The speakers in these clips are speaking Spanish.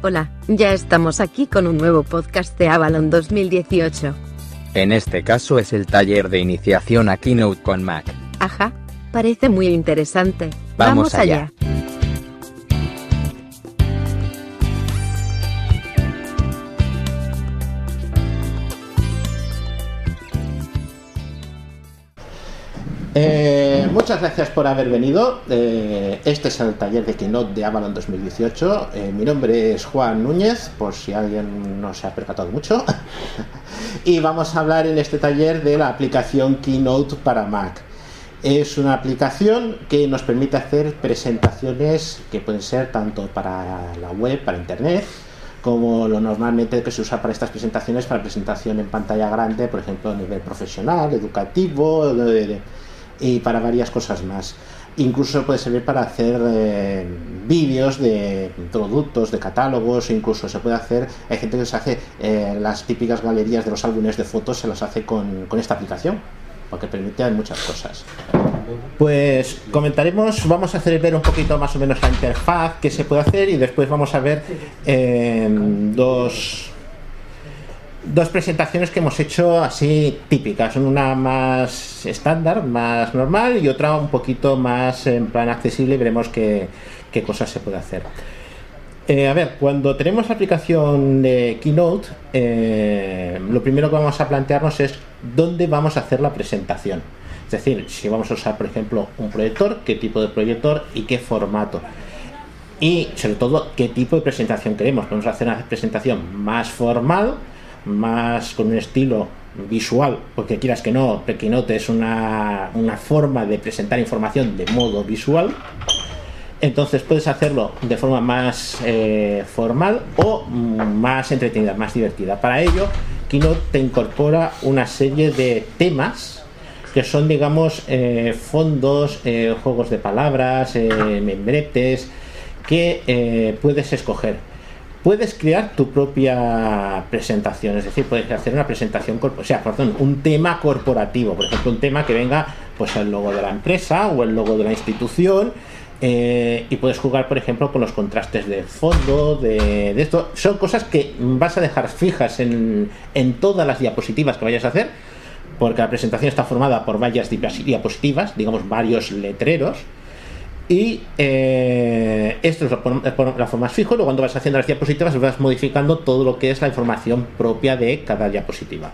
Hola, ya estamos aquí con un nuevo podcast de Avalon 2018. En este caso es el taller de iniciación a Keynote con Mac. Ajá, parece muy interesante. Vamos allá. Eh, muchas gracias por haber venido. Eh, este es el taller de Keynote de Avalon 2018. Eh, mi nombre es Juan Núñez, por si alguien no se ha percatado mucho. y vamos a hablar en este taller de la aplicación Keynote para Mac. Es una aplicación que nos permite hacer presentaciones que pueden ser tanto para la web, para internet, como lo normalmente que se usa para estas presentaciones, para presentación en pantalla grande, por ejemplo, a nivel profesional, educativo, de, de, y para varias cosas más. Incluso puede servir para hacer eh, vídeos de productos, de catálogos, incluso se puede hacer, hay gente que se hace eh, las típicas galerías de los álbumes de fotos, se las hace con, con esta aplicación, porque permite muchas cosas. Pues comentaremos, vamos a hacer ver un poquito más o menos la interfaz que se puede hacer y después vamos a ver eh, dos dos presentaciones que hemos hecho así típicas, una más estándar, más normal y otra un poquito más en plan accesible y veremos qué, qué cosas se puede hacer. Eh, a ver, cuando tenemos la aplicación de Keynote, eh, lo primero que vamos a plantearnos es dónde vamos a hacer la presentación. Es decir, si vamos a usar, por ejemplo, un proyector, qué tipo de proyector y qué formato. Y sobre todo, qué tipo de presentación queremos. Vamos a hacer una presentación más formal, más con un estilo visual, porque quieras que no, Keynote es una, una forma de presentar información de modo visual. Entonces puedes hacerlo de forma más eh, formal o más entretenida, más divertida. Para ello, Keynote te incorpora una serie de temas que son, digamos, eh, fondos, eh, juegos de palabras, membretes, que puedes escoger puedes crear tu propia presentación, es decir, puedes hacer una presentación, o sea, perdón, un tema corporativo, por ejemplo, un tema que venga pues el logo de la empresa o el logo de la institución eh, y puedes jugar, por ejemplo, con los contrastes de fondo, de, de esto. Son cosas que vas a dejar fijas en, en todas las diapositivas que vayas a hacer, porque la presentación está formada por varias diapositivas, digamos varios letreros, y eh, esto es la forma fijo, luego cuando vas haciendo las diapositivas vas modificando todo lo que es la información propia de cada diapositiva.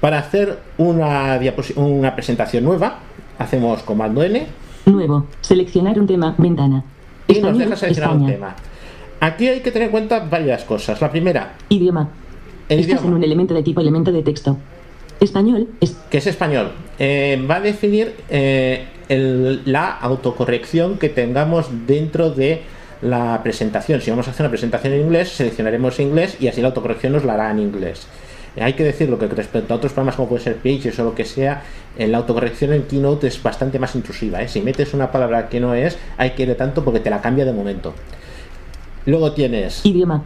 Para hacer una, una presentación nueva, hacemos comando N. Nuevo, seleccionar un tema, ventana. Y Español, nos deja seleccionar España. un tema. Aquí hay que tener en cuenta varias cosas. La primera, idioma. El Estás idioma. en un elemento de tipo elemento de texto. Español es. ¿Qué es español? Eh, va a definir eh, el, la autocorrección que tengamos dentro de la presentación. Si vamos a hacer una presentación en inglés, seleccionaremos inglés y así la autocorrección nos la hará en inglés. Hay que decirlo que respecto a otros programas como puede ser Pages o lo que sea, la autocorrección en Keynote es bastante más intrusiva. ¿eh? Si metes una palabra que no es, hay que ir tanto porque te la cambia de momento. Luego tienes. Idioma.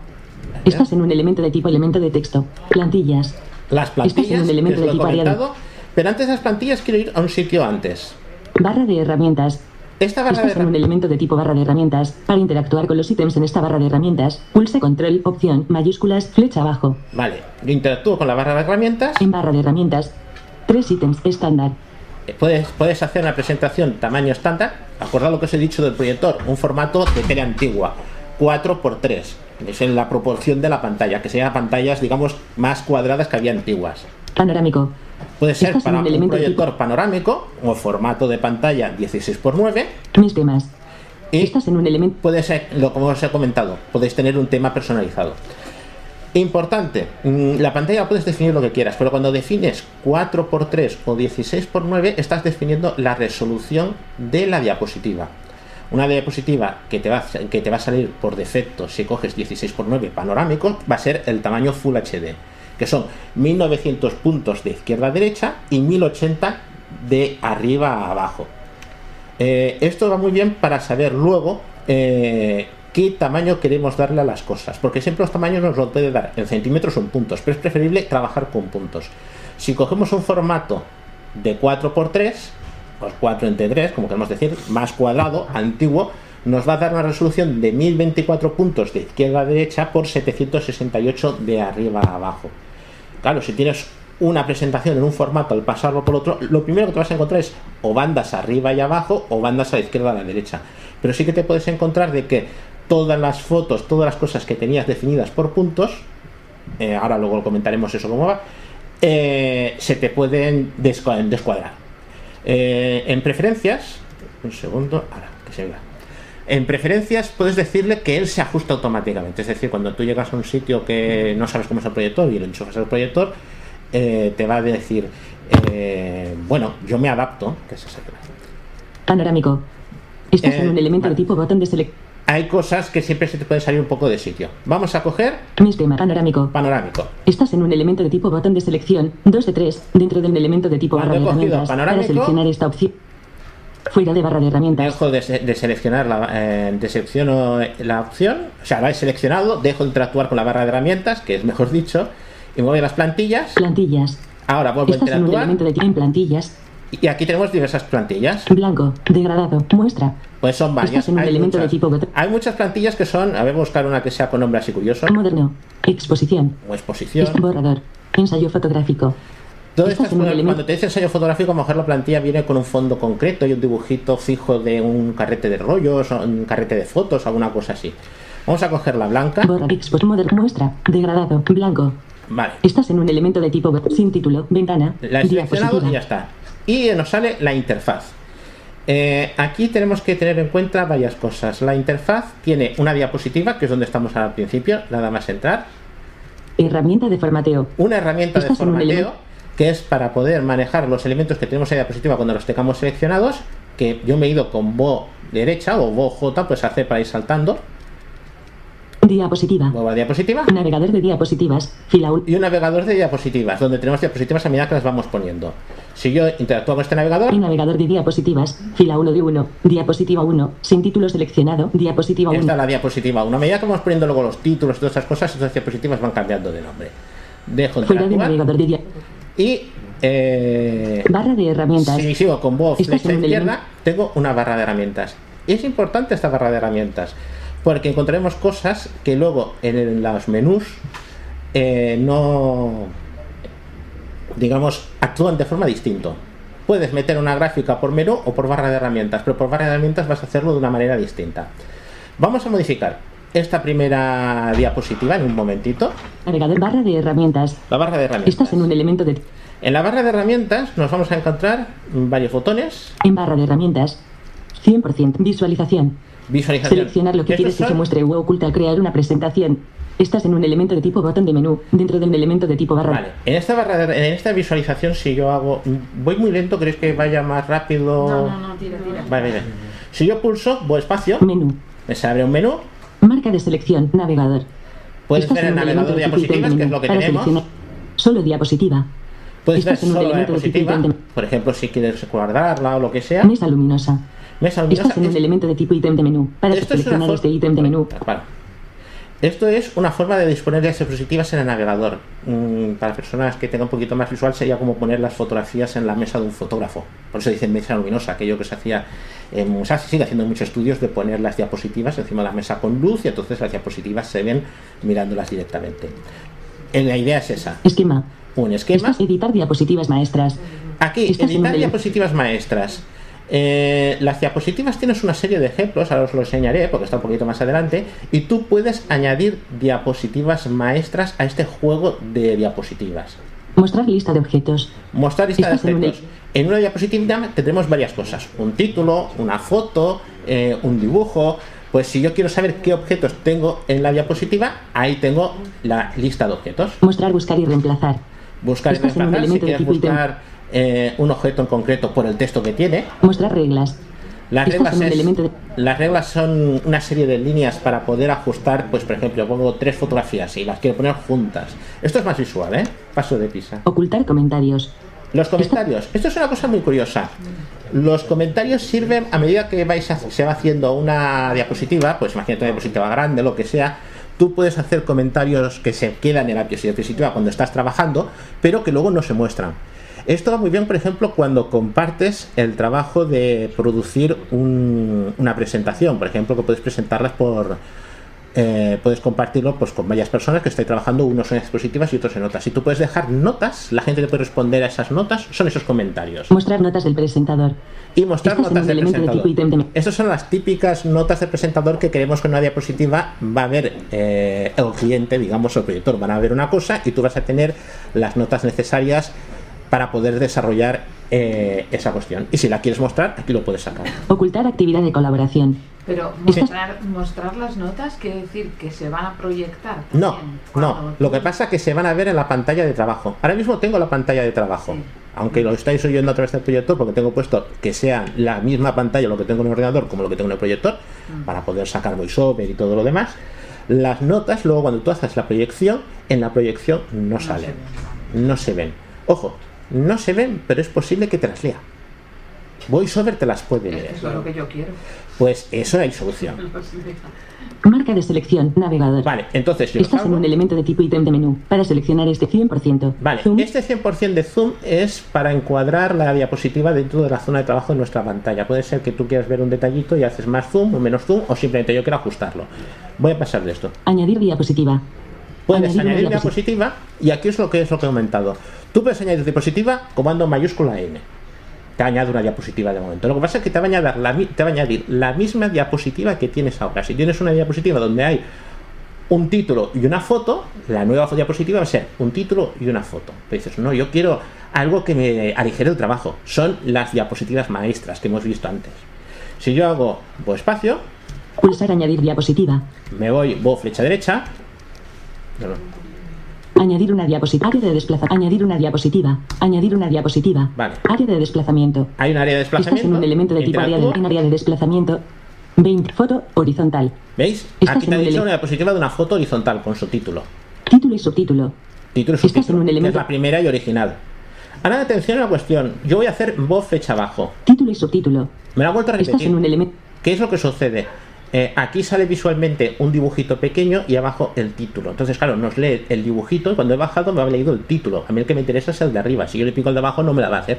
Estás en un elemento de tipo elemento de texto. Plantillas. Las plantillas. Estás en un elemento de tipo variado. pero antes de las plantillas quiero ir a un sitio antes. Barra de herramientas. Esta barra de Estás en un elemento de tipo barra de herramientas. Para interactuar con los ítems en esta barra de herramientas, pulsa control, opción, mayúsculas, flecha abajo. Vale, yo interactúo con la barra de herramientas. En barra de herramientas, tres ítems estándar. Eh, Puedes, puedes hacer una presentación tamaño estándar. Acordad lo que os he dicho del proyector, un formato de tele antigua, 4x3. Es en la proporción de la pantalla, que sean pantallas, digamos, más cuadradas que había antiguas. Panorámico. Puede ser Estás para un un elemento proyector panorámico o formato de pantalla 16x9. Mis temas. Y Estás en un elemento. puede ser, lo como os he comentado, podéis tener un tema personalizado. Importante, mm, la pantalla puedes definir lo que quieras, pero cuando defines 4x3 o 16x9 estás definiendo la resolución de la diapositiva. Una diapositiva que te, va, que te va a salir por defecto si coges 16x9 panorámico va a ser el tamaño Full HD, que son 1900 puntos de izquierda a derecha y 1080 de arriba a abajo. Eh, esto va muy bien para saber luego eh, qué tamaño queremos darle a las cosas, porque siempre los tamaños nos lo puede dar en centímetros o en puntos, pero es preferible trabajar con puntos. Si cogemos un formato de 4x3, pues 4 entre 3, como queremos decir, más cuadrado, antiguo, nos va a dar una resolución de 1024 puntos de izquierda a derecha por 768 de arriba a abajo. Claro, si tienes una presentación en un formato al pasarlo por otro, lo primero que te vas a encontrar es o bandas arriba y abajo o bandas a la izquierda a la derecha. Pero sí que te puedes encontrar de que todas las fotos, todas las cosas que tenías definidas por puntos, eh, ahora luego comentaremos eso cómo va, eh, se te pueden descuadrar. Eh, en preferencias, un segundo, ahora que se vea. En preferencias puedes decirle que él se ajusta automáticamente. Es decir, cuando tú llegas a un sitio que no sabes cómo es el proyector y lo enchufas al proyector, eh, te va a decir, eh, bueno, yo me adapto. Que es Panorámico. Estás en un elemento de tipo botón de selección. Hay cosas que siempre se te pueden salir un poco de sitio. Vamos a coger Mi tema panorámico. panorámico. Estás en un elemento de tipo botón de selección, 2 de 3, dentro de un elemento de tipo barra de cogido. Para panorámico- seleccionar esta opción. Fuera de barra de herramientas. Dejo de, de seleccionar la, eh, de selecciono la opción, o sea, la he seleccionado, dejo de interactuar con la barra de herramientas, que es mejor dicho, y voy a las plantillas. Plantillas. Ahora vuelvo a Estás en un interactuar elemento de tipo en plantillas. y aquí tenemos diversas plantillas. Blanco. Degradado. Muestra. Pues son varias. En un Hay elemento de muchas. tipo botón. Hay muchas plantillas que son, a ver, a buscar una que sea con nombre así curioso, Moderno. Exposición. o exposición. Borrador. Ensayo fotográfico. Cosas, elemento- cuando te dice ensayo fotográfico, a lo mejor la plantilla viene con un fondo concreto y un dibujito fijo de un carrete de rollos, o un carrete de fotos, alguna cosa así. Vamos a coger la blanca. Borra. Expos. Moderno. Muestra. Degradado. Blanco. Vale. Estás en un elemento de tipo sin título. Ventana. La he seleccionado y ya está. Y nos sale la interfaz. Eh, aquí tenemos que tener en cuenta varias cosas. La interfaz tiene una diapositiva, que es donde estamos al principio, nada más entrar. Herramienta de formateo. Una herramienta de Estás en un formateo, que es para poder manejar los elementos que tenemos en la diapositiva cuando los tengamos seleccionados. Que yo me he ido con Bo derecha o Bo J, pues hace para ir saltando. Diapositiva. Vuelvo a la diapositiva. Navegador de diapositivas. Fila 1. Y un navegador de diapositivas, donde tenemos diapositivas a medida que las vamos poniendo. Si yo interactúo con este navegador, Y navegador de diapositivas. Fila 1 de 1. Diapositiva 1. Sin título seleccionado. Diapositiva 1. Esta es la diapositiva 1. A medida que vamos poniendo luego los títulos y todas esas cosas, estas diapositivas van cambiando de nombre. Dejo de navegador de dia- y eh, Barra de herramientas. si sigo con voz en un izquierda, tengo una barra de herramientas. Y es importante esta barra de herramientas porque encontraremos cosas que luego en los menús eh, no, digamos, actúan de forma distinta. Puedes meter una gráfica por menú o por barra de herramientas, pero por barra de herramientas vas a hacerlo de una manera distinta. Vamos a modificar esta primera diapositiva en un momentito. Navegador barra de herramientas. La barra de herramientas. Estás en un elemento de. En la barra de herramientas nos vamos a encontrar varios botones. En barra de herramientas. 100%. Visualización. Visualización. Seleccionar lo que quieres que se muestre o oculta crear una presentación. Estás en un elemento de tipo botón de menú. Dentro de un elemento de tipo barra. Vale, en esta barra de- en esta visualización si yo hago voy muy lento, ¿crees que vaya más rápido? No, no, no, tira, tira. Vale, vale. Si yo pulso voy espacio, Menú. me se abre un menú, Marca de selección. Navegador. puedes Estás ver el navegador diapositivas, que es lo que tenemos. Solo diapositiva. Puedes ver Estás un solo la diapositiva, de- por ejemplo, si quieres guardarla o lo que sea. Mesa luminosa. Mesa luminosa. Estás en un Es- elemento de tipo ítem de menú. Para Esto es una seleccionar for- este ítem de menú. Vale. Esto es una forma de disponer de las diapositivas en el navegador. Mm, para personas que tengan un poquito más visual sería como poner las fotografías en la mesa de un fotógrafo. Por eso dicen mesa luminosa, aquello que se hacía, sea, se sigue haciendo muchos estudios de poner las diapositivas encima de la mesa con luz y entonces las diapositivas se ven mirándolas directamente. Eh, La idea es esa, Esquema. un esquema. Estás editar diapositivas maestras. Aquí, Estás editar diapositivas maestras. Eh, las diapositivas tienes una serie de ejemplos, ahora os lo enseñaré porque está un poquito más adelante, y tú puedes añadir diapositivas maestras a este juego de diapositivas. Mostrar lista de objetos. Mostrar lista de Estás un objetos. En una diapositiva tendremos varias cosas, un título, una foto, eh, un dibujo. Pues si yo quiero saber qué objetos tengo en la diapositiva, ahí tengo la lista de objetos. Mostrar, buscar y reemplazar. Buscar y Estás reemplazar, si quieres buscar eh, un objeto en concreto por el texto que tiene, Mostrar reglas. Las reglas, es- de- las reglas son una serie de líneas para poder ajustar, pues por ejemplo, pongo tres fotografías y las quiero poner juntas. Esto es más visual, ¿eh? Paso de pisa. Ocultar comentarios. Los comentarios. Esto es una cosa muy curiosa. Los comentarios sirven a medida que vais a- se va haciendo una diapositiva, pues imagínate una diapositiva grande, lo que sea. Tú puedes hacer comentarios que se quedan en la diapositiva cuando estás trabajando, pero que luego no se muestran. Esto va muy bien, por ejemplo, cuando compartes el trabajo de producir un- una presentación. Por ejemplo, que puedes presentarlas por. Eh, puedes compartirlo pues, con varias personas que estáis trabajando, unos en diapositivas y otros en notas. Si tú puedes dejar notas, la gente te puede responder a esas notas, son esos comentarios. Mostrar notas del presentador. Y mostrar Estas notas del presentador. de- Estas son las típicas notas del presentador que queremos que en una diapositiva va a ver eh, el cliente, digamos, o el proyector. Van a ver una cosa y tú vas a tener las notas necesarias para poder desarrollar eh, esa cuestión. Y si la quieres mostrar, aquí lo puedes sacar. Ocultar actividad de colaboración. Pero mostrar, mostrar las notas quiere decir que se van a proyectar. No, no. Lo que pasa es que se van a ver en la pantalla de trabajo. Ahora mismo tengo la pantalla de trabajo. Sí. Aunque lo estáis oyendo a través del proyector, porque tengo puesto que sea la misma pantalla lo que tengo en el ordenador como lo que tengo en el proyector, para poder sacar voiceover y todo lo demás. Las notas, luego cuando tú haces la proyección, en la proyección no, se salen. No se ven. Ojo, no se ven, pero es posible que te las lea. VoiceOver te las puede leer. Eso es lo que yo quiero. Pues eso hay solución. Marca de selección. Navegador. Vale, entonces yo Estás en un elemento de tipo ítem de menú. Para seleccionar este 100%. Vale, Zoom. este 100% de zoom es para encuadrar la diapositiva dentro de la zona de trabajo de nuestra pantalla. Puede ser que tú quieras ver un detallito y haces más zoom o menos zoom o simplemente yo quiero ajustarlo. Voy a pasar de esto. Añadir diapositiva. Puedes Añadir diapositiva y aquí es lo que es lo que he comentado. Tú puedes añadir diapositiva comando mayúscula N. Te añade una diapositiva de momento. Lo que pasa es que te va a añadir la, te va a añadir la misma diapositiva que tienes ahora. Si tienes una diapositiva donde hay un título y una foto, la nueva diapositiva va a ser un título y una foto. Te dices, no, yo quiero algo que me aligere el trabajo. Son las diapositivas maestras que hemos visto antes. Si yo hago voy espacio, Pulsar añadir diapositiva. me voy, voy flecha derecha. no, no, Añadir una diapositiva. Área de desplazamiento. Añadir una diapositiva. Añadir una diapositiva. Vale. Área de desplazamiento. Hay un área de Estás desplazamiento. en un elemento de tipo área de, en área de desplazamiento. 20. Foto horizontal. ¿Veis? Estás Aquí te ha un dicho una diapositiva de una foto horizontal con su título. Y subtítulo. Título y Estás subtítulo. en un elemento- Es la primera y original. Ahora atención a la cuestión. Yo voy a hacer voz fecha abajo. Título y subtítulo. Me la he vuelto a Estás repetir. en un elemento. ¿Qué es lo que sucede? Eh, aquí sale visualmente un dibujito pequeño y abajo el título. Entonces, claro, nos lee el dibujito y cuando he bajado me ha leído el título. A mí el que me interesa es el de arriba. Si yo le pico el de abajo no me la va a hacer.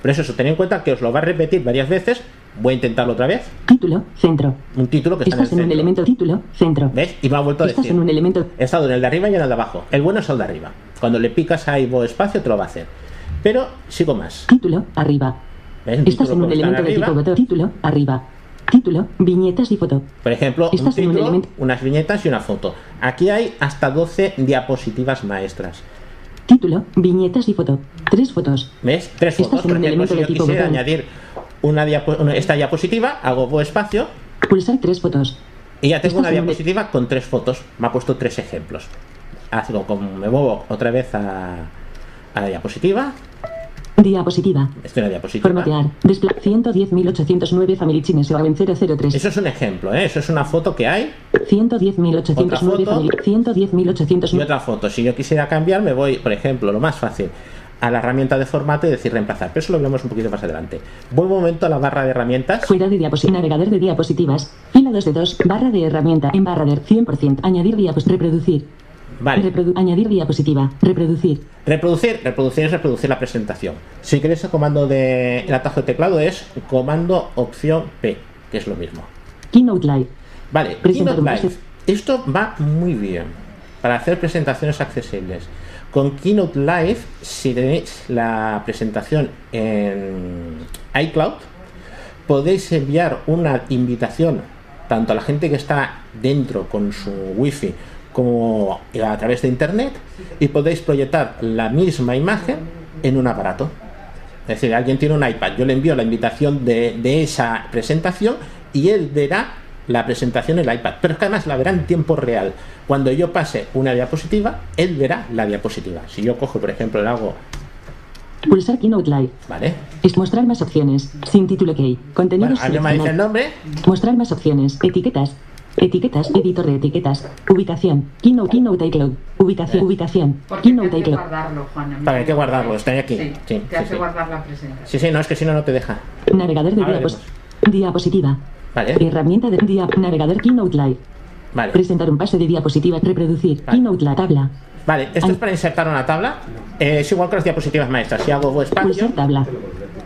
Pero eso, eso, ten en cuenta que os lo va a repetir varias veces. Voy a intentarlo otra vez. Título. Centro. Un título que está en el Estás en un elemento. Título. Centro. ¿Ves? Y me ha vuelto a Estás decir. en un elemento. He estado en el de arriba y en el de abajo. El bueno es el de arriba. Cuando le picas ahí Bo espacio te lo va a hacer. Pero sigo más. Título. Arriba. ¿Ves? Estás título en un elemento de tipo. Título. Arriba. Título. Viñetas y foto. Por ejemplo, un título, unas viñetas y una foto. Aquí hay hasta 12 diapositivas maestras. Título. Viñetas y foto. Tres fotos. ¿Ves? Tres fotos. en Por un ejemplo, elemento si yo quisiera botón. añadir una diapo- una- esta diapositiva, hago espacio Pulsar tres fotos. y ya tengo una diapositiva con tres fotos. Me ha puesto tres ejemplos. Así como me muevo otra vez a, a la diapositiva. Diapositiva. Estoy en la diapositiva. Formatear. Despla 110.809 Family Chines o en 003. Eso es un ejemplo, ¿eh? Eso es una foto que hay 110.809 Otra foto. Family. y 110.809. otra foto. Si yo quisiera cambiar, me voy, por ejemplo, lo más fácil, a la herramienta de formato y decir reemplazar. Pero eso lo veremos un poquito más adelante. Un momento a la barra de herramientas. Fuera de diapositiva. Navegador de diapositivas. Fila 2 de 2. Barra de herramienta. En barra de 100%. Añadir diapositiva. Reproducir. Vale. Reprodu- añadir diapositiva. Reproducir. Reproducir, reproducir es reproducir la presentación. Si queréis el comando de el atajo de teclado es comando opción P, que es lo mismo. Keynote Live. Vale, Keynote Live. Esto va muy bien para hacer presentaciones accesibles. Con Keynote Live, si tenéis la presentación en iCloud, podéis enviar una invitación tanto a la gente que está dentro con su wifi como a través de internet y podéis proyectar la misma imagen en un aparato. Es decir, alguien tiene un iPad, yo le envío la invitación de, de esa presentación y él verá la presentación en el iPad. Pero es que además la verá en tiempo real. Cuando yo pase una diapositiva, él verá la diapositiva. Si yo cojo, por ejemplo, le hago, Pulsar Keynote Live. ¿vale? Es mostrar más opciones. Sin título key. Bueno, Contenidos a mí me dice el nombre, Mostrar más opciones. Etiquetas. Etiquetas. Editor de etiquetas. Ubicación. Keynote. Keynote iCloud. Ubicación. Ubicación. Porque te Keynote hace iCloud. guardarlo, Juan. a mí Para, hay que guarda. guardarlo, está aquí. Sí, Sí, te sí, hace sí. guardar la presentación. Sí, sí, no, es que si no, no te deja. Navegador de diapos. Diapositiva. Vale, Herramienta de dia Navegador Keynote Live. vale. Presentar un pase de diapositiva. Reproducir. Vale. Keynote la tabla. Vale, esto es para insertar una tabla. Eh, es igual que las diapositivas maestras. Si hago espacio, Pulsar tabla.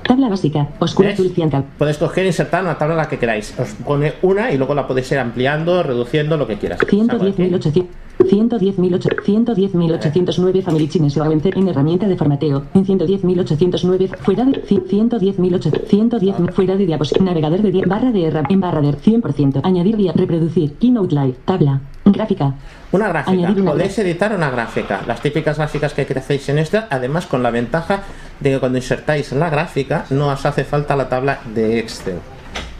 Tabla básica. Oscura azul podéis coger e insertar una tabla la que queráis. Os pone una y luego la podéis ir ampliando, reduciendo, lo que quieras. Salgo aquí. 110.800. 110.800. 110.809 Family Chines o avancer en herramienta de formateo. En 110.809 fuera de 110.800. 110 fuera de diapositiva. Navegador de dia- barra de en barra de 100%. Añadir día. Reproducir. Keynote Live. Tabla. Gráfica. Una gráfica. Podéis editar una gráfica. Las típicas gráficas que hacéis en esta, además con la ventaja de que cuando insertáis la gráfica no os hace falta la tabla de Excel.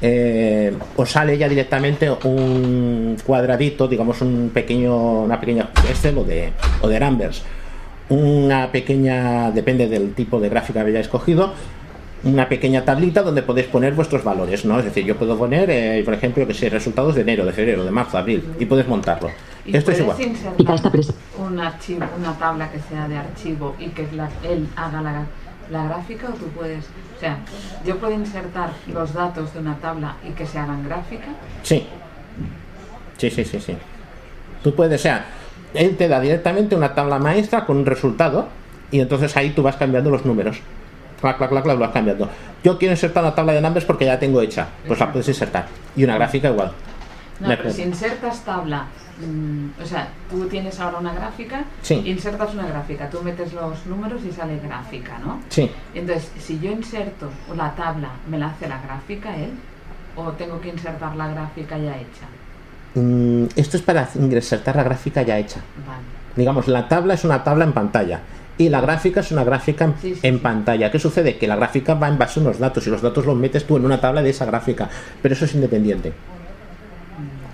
Eh, os sale ya directamente un cuadradito, digamos un pequeño, una pequeña Excel o de, o de Numbers. Una pequeña, depende del tipo de gráfica que hayáis cogido, una pequeña tablita donde podéis poner vuestros valores, ¿no? Es decir, yo puedo poner, eh, por ejemplo, que sé, resultados de enero, de febrero, de marzo, abril, y puedes montarlo. Y Esto es igual. Insertar un archivo, una tabla que sea de archivo y que la- él haga la, la gráfica o tú puedes, o sea, yo puedo insertar los datos de una tabla y que se hagan gráfica. Sí. Sí, sí, sí, sí. Tú puedes, o sea, él te da directamente una tabla maestra con un resultado y entonces ahí tú vas cambiando los números. Clac, clac, clac, clac, lo vas cambiando. Yo quiero insertar una tabla de numbers porque ya tengo hecha. Pues la puedes insertar. Y una gráfica igual. No, pero si insertas tabla, mm, o sea, tú tienes ahora una gráfica, Sí. insertas una gráfica, tú metes los números y sale gráfica, ¿no? Sí. Entonces, si yo inserto la tabla, ¿me la hace la gráfica él? ¿O tengo que insertar la gráfica ya hecha? Mm, esto es para insertar la gráfica ya hecha. Vale. Digamos, la tabla es una tabla en pantalla. Y la gráfica es una gráfica en, Sí, sí, en sí. pantalla. ¿Qué sucede? Que la gráfica va en base a unos datos y los datos los metes tú en una tabla de esa gráfica. Pero eso es independiente.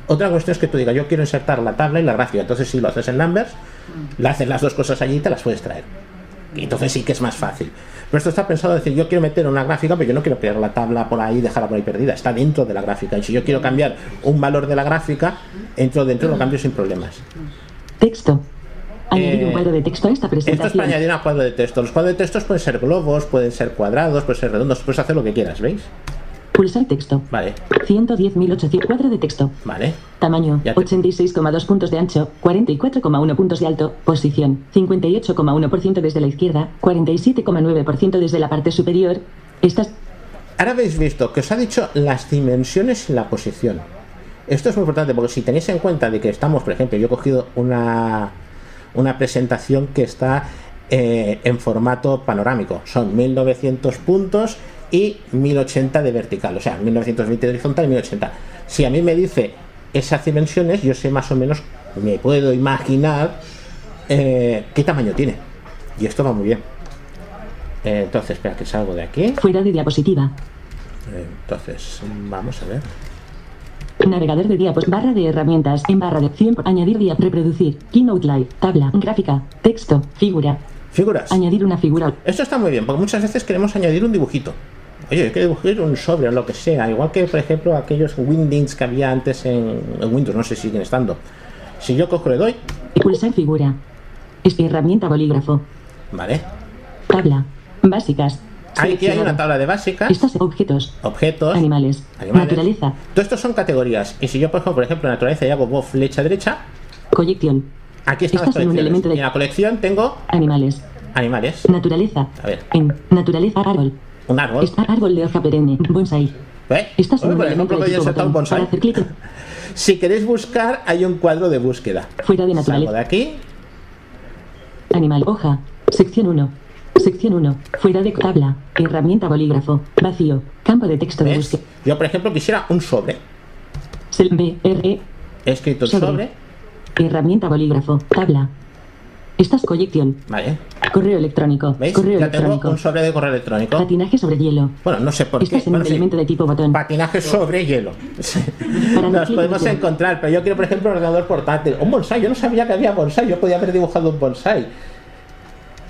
Otra cuestión es que tú digas, yo quiero insertar la tabla y la gráfica. Entonces, si lo haces en Numbers, le haces las dos cosas allí y te las puedes traer. Y entonces sí que es más fácil. Pero esto está pensado decir, yo quiero meter una gráfica, pero yo no quiero pegar la tabla por ahí y dejarla por ahí perdida. Está dentro de la gráfica. Y si yo quiero cambiar un valor de la gráfica, entro dentro y lo cambio sin problemas. Texto. Añadir Eh, un cuadro de texto a esta Esto es para presentación. añadir un cuadro de texto. Los cuadros de textos pueden ser globos, pueden ser cuadrados, pueden ser redondos, puedes hacer lo que quieras, ¿veis? Pulsar texto. Vale, 110.800 cuadro de texto. vale. Tamaño, Ya te- 86,2 puntos de ancho, 44,1 puntos de alto, posición, 58,1% desde la izquierda, 47,9% desde la parte superior. Estas Ahora habéis visto que os ha dicho las dimensiones y la posición. Esto es muy importante porque si tenéis en cuenta de que estamos, por ejemplo, yo he cogido una, una presentación que está eh, en formato panorámico. Son 1900 puntos y 1080 de vertical, o sea, 1920 de horizontal y 1080. Si a mí me dice esas dimensiones, yo sé más o menos, me puedo imaginar eh, qué tamaño tiene. Y esto va muy bien. Eh, entonces, espera que salgo de aquí. fuera de diapositiva. Entonces, vamos a ver. Navegador de diapos, barra de herramientas, en barra de 100, añadir día, reproducir, Keynote Live, tabla, gráfica, texto, figura, Figuras. añadir una figura, Esto está muy bien, porque muchas veces queremos añadir un dibujito. Oye, hay que dibujar un sobre o lo que sea. Igual que, por ejemplo, aquellos Windings que había antes en, en Windows, no sé si siguen estando. Si yo cojo le doy, pulsar figura, es herramienta bolígrafo, vale. tabla, básicas, Aquí hay una tabla de básicas, Estas objetos, objetos, animales, animales. naturaleza, Todo esto son categorías. Y si yo, por ejemplo, por ejemplo, naturaleza y hago bo- flecha derecha, colección, aquí están las un colecciones. elemento de- Y en la colección tengo animales, animales. naturaleza, A ver. en naturaleza árbol, Un árbol. está árbol de hoja perenne, bonsai. Oye, un por ejemplo, un bonsai. Si queréis buscar, hay un cuadro de búsqueda. fuera de Salgo de naturaleza, aquí, animal, hoja, sección 1, sección 1, fuera de tabla, herramienta bolígrafo, vacío, campo de texto de búsqueda, Yo, por ejemplo, quisiera un sobre. Sel B, R, He escrito Sobre. sobre. herramienta bolígrafo, tabla. Estas colección, Vale. correo electrónico, ¿Veis? correo ya tengo electrónico, un sobre de correo electrónico. patinaje sobre hielo. Bueno, no sé por qué. Estás en Bueno, un sí. elemento de tipo botón. Patinaje sobre hielo. Nos podemos encontrar, pero yo quiero, por ejemplo, un ordenador portátil. Un bonsai. Yo no sabía que había bonsai. Yo podía haber dibujado un bonsai.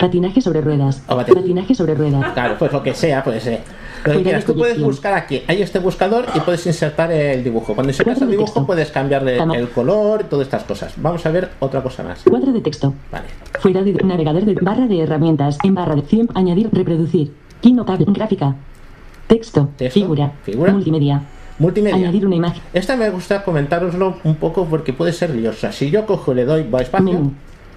Patinaje sobre ruedas. O Patinaje sobre ruedas. Claro, pues lo que sea, pues eh. Lo que quieras. Tú puedes buscar aquí. Hay este buscador y puedes insertar el dibujo. Cuando insertas el dibujo, texto. puedes cambiarle Tama- el color y todas estas cosas. Vamos a ver otra cosa más. Cuadro de texto. Vale. Fuera de navegador de barra de herramientas. En barra de 100. Añadir, reproducir. Keynote tab, gráfica. Texto. Texto, Figura. figura. Multimedia. Multimedia. Añadir una imagen. Esta me gusta comentároslo un poco porque puede ser liosa. Si yo cojo y le doy va espacio, Menú.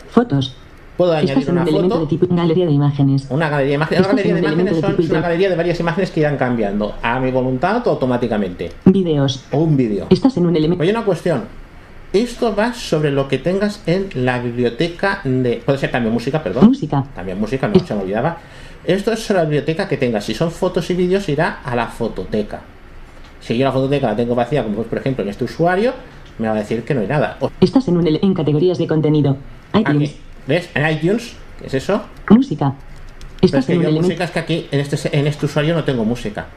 Fotos. Puedo añadir una de foto. tipo galería de imágenes. Una galería de imágenes. Una galería de imágenes de son una de- galería de varias imágenes que irán cambiando a mi voluntad o automáticamente. Videos. O un vídeo. Estás en un elemento. Oye, una cuestión. Esto va sobre lo que tengas en la biblioteca de. Puede ser también música, perdón. Música. También música, no se me olvidaba. Esto es sobre la biblioteca que tengas. Si son fotos y vídeos, irá a la fototeca. Si yo la fototeca la tengo vacía, como por ejemplo en este usuario, me va a decir que no hay nada. O- Estás en un en categorías de contenido. iTunes. ¿Ves? En iTunes, ¿qué es eso? Música. Pero es que yo elemento. música es que aquí en este, en este usuario no tengo música.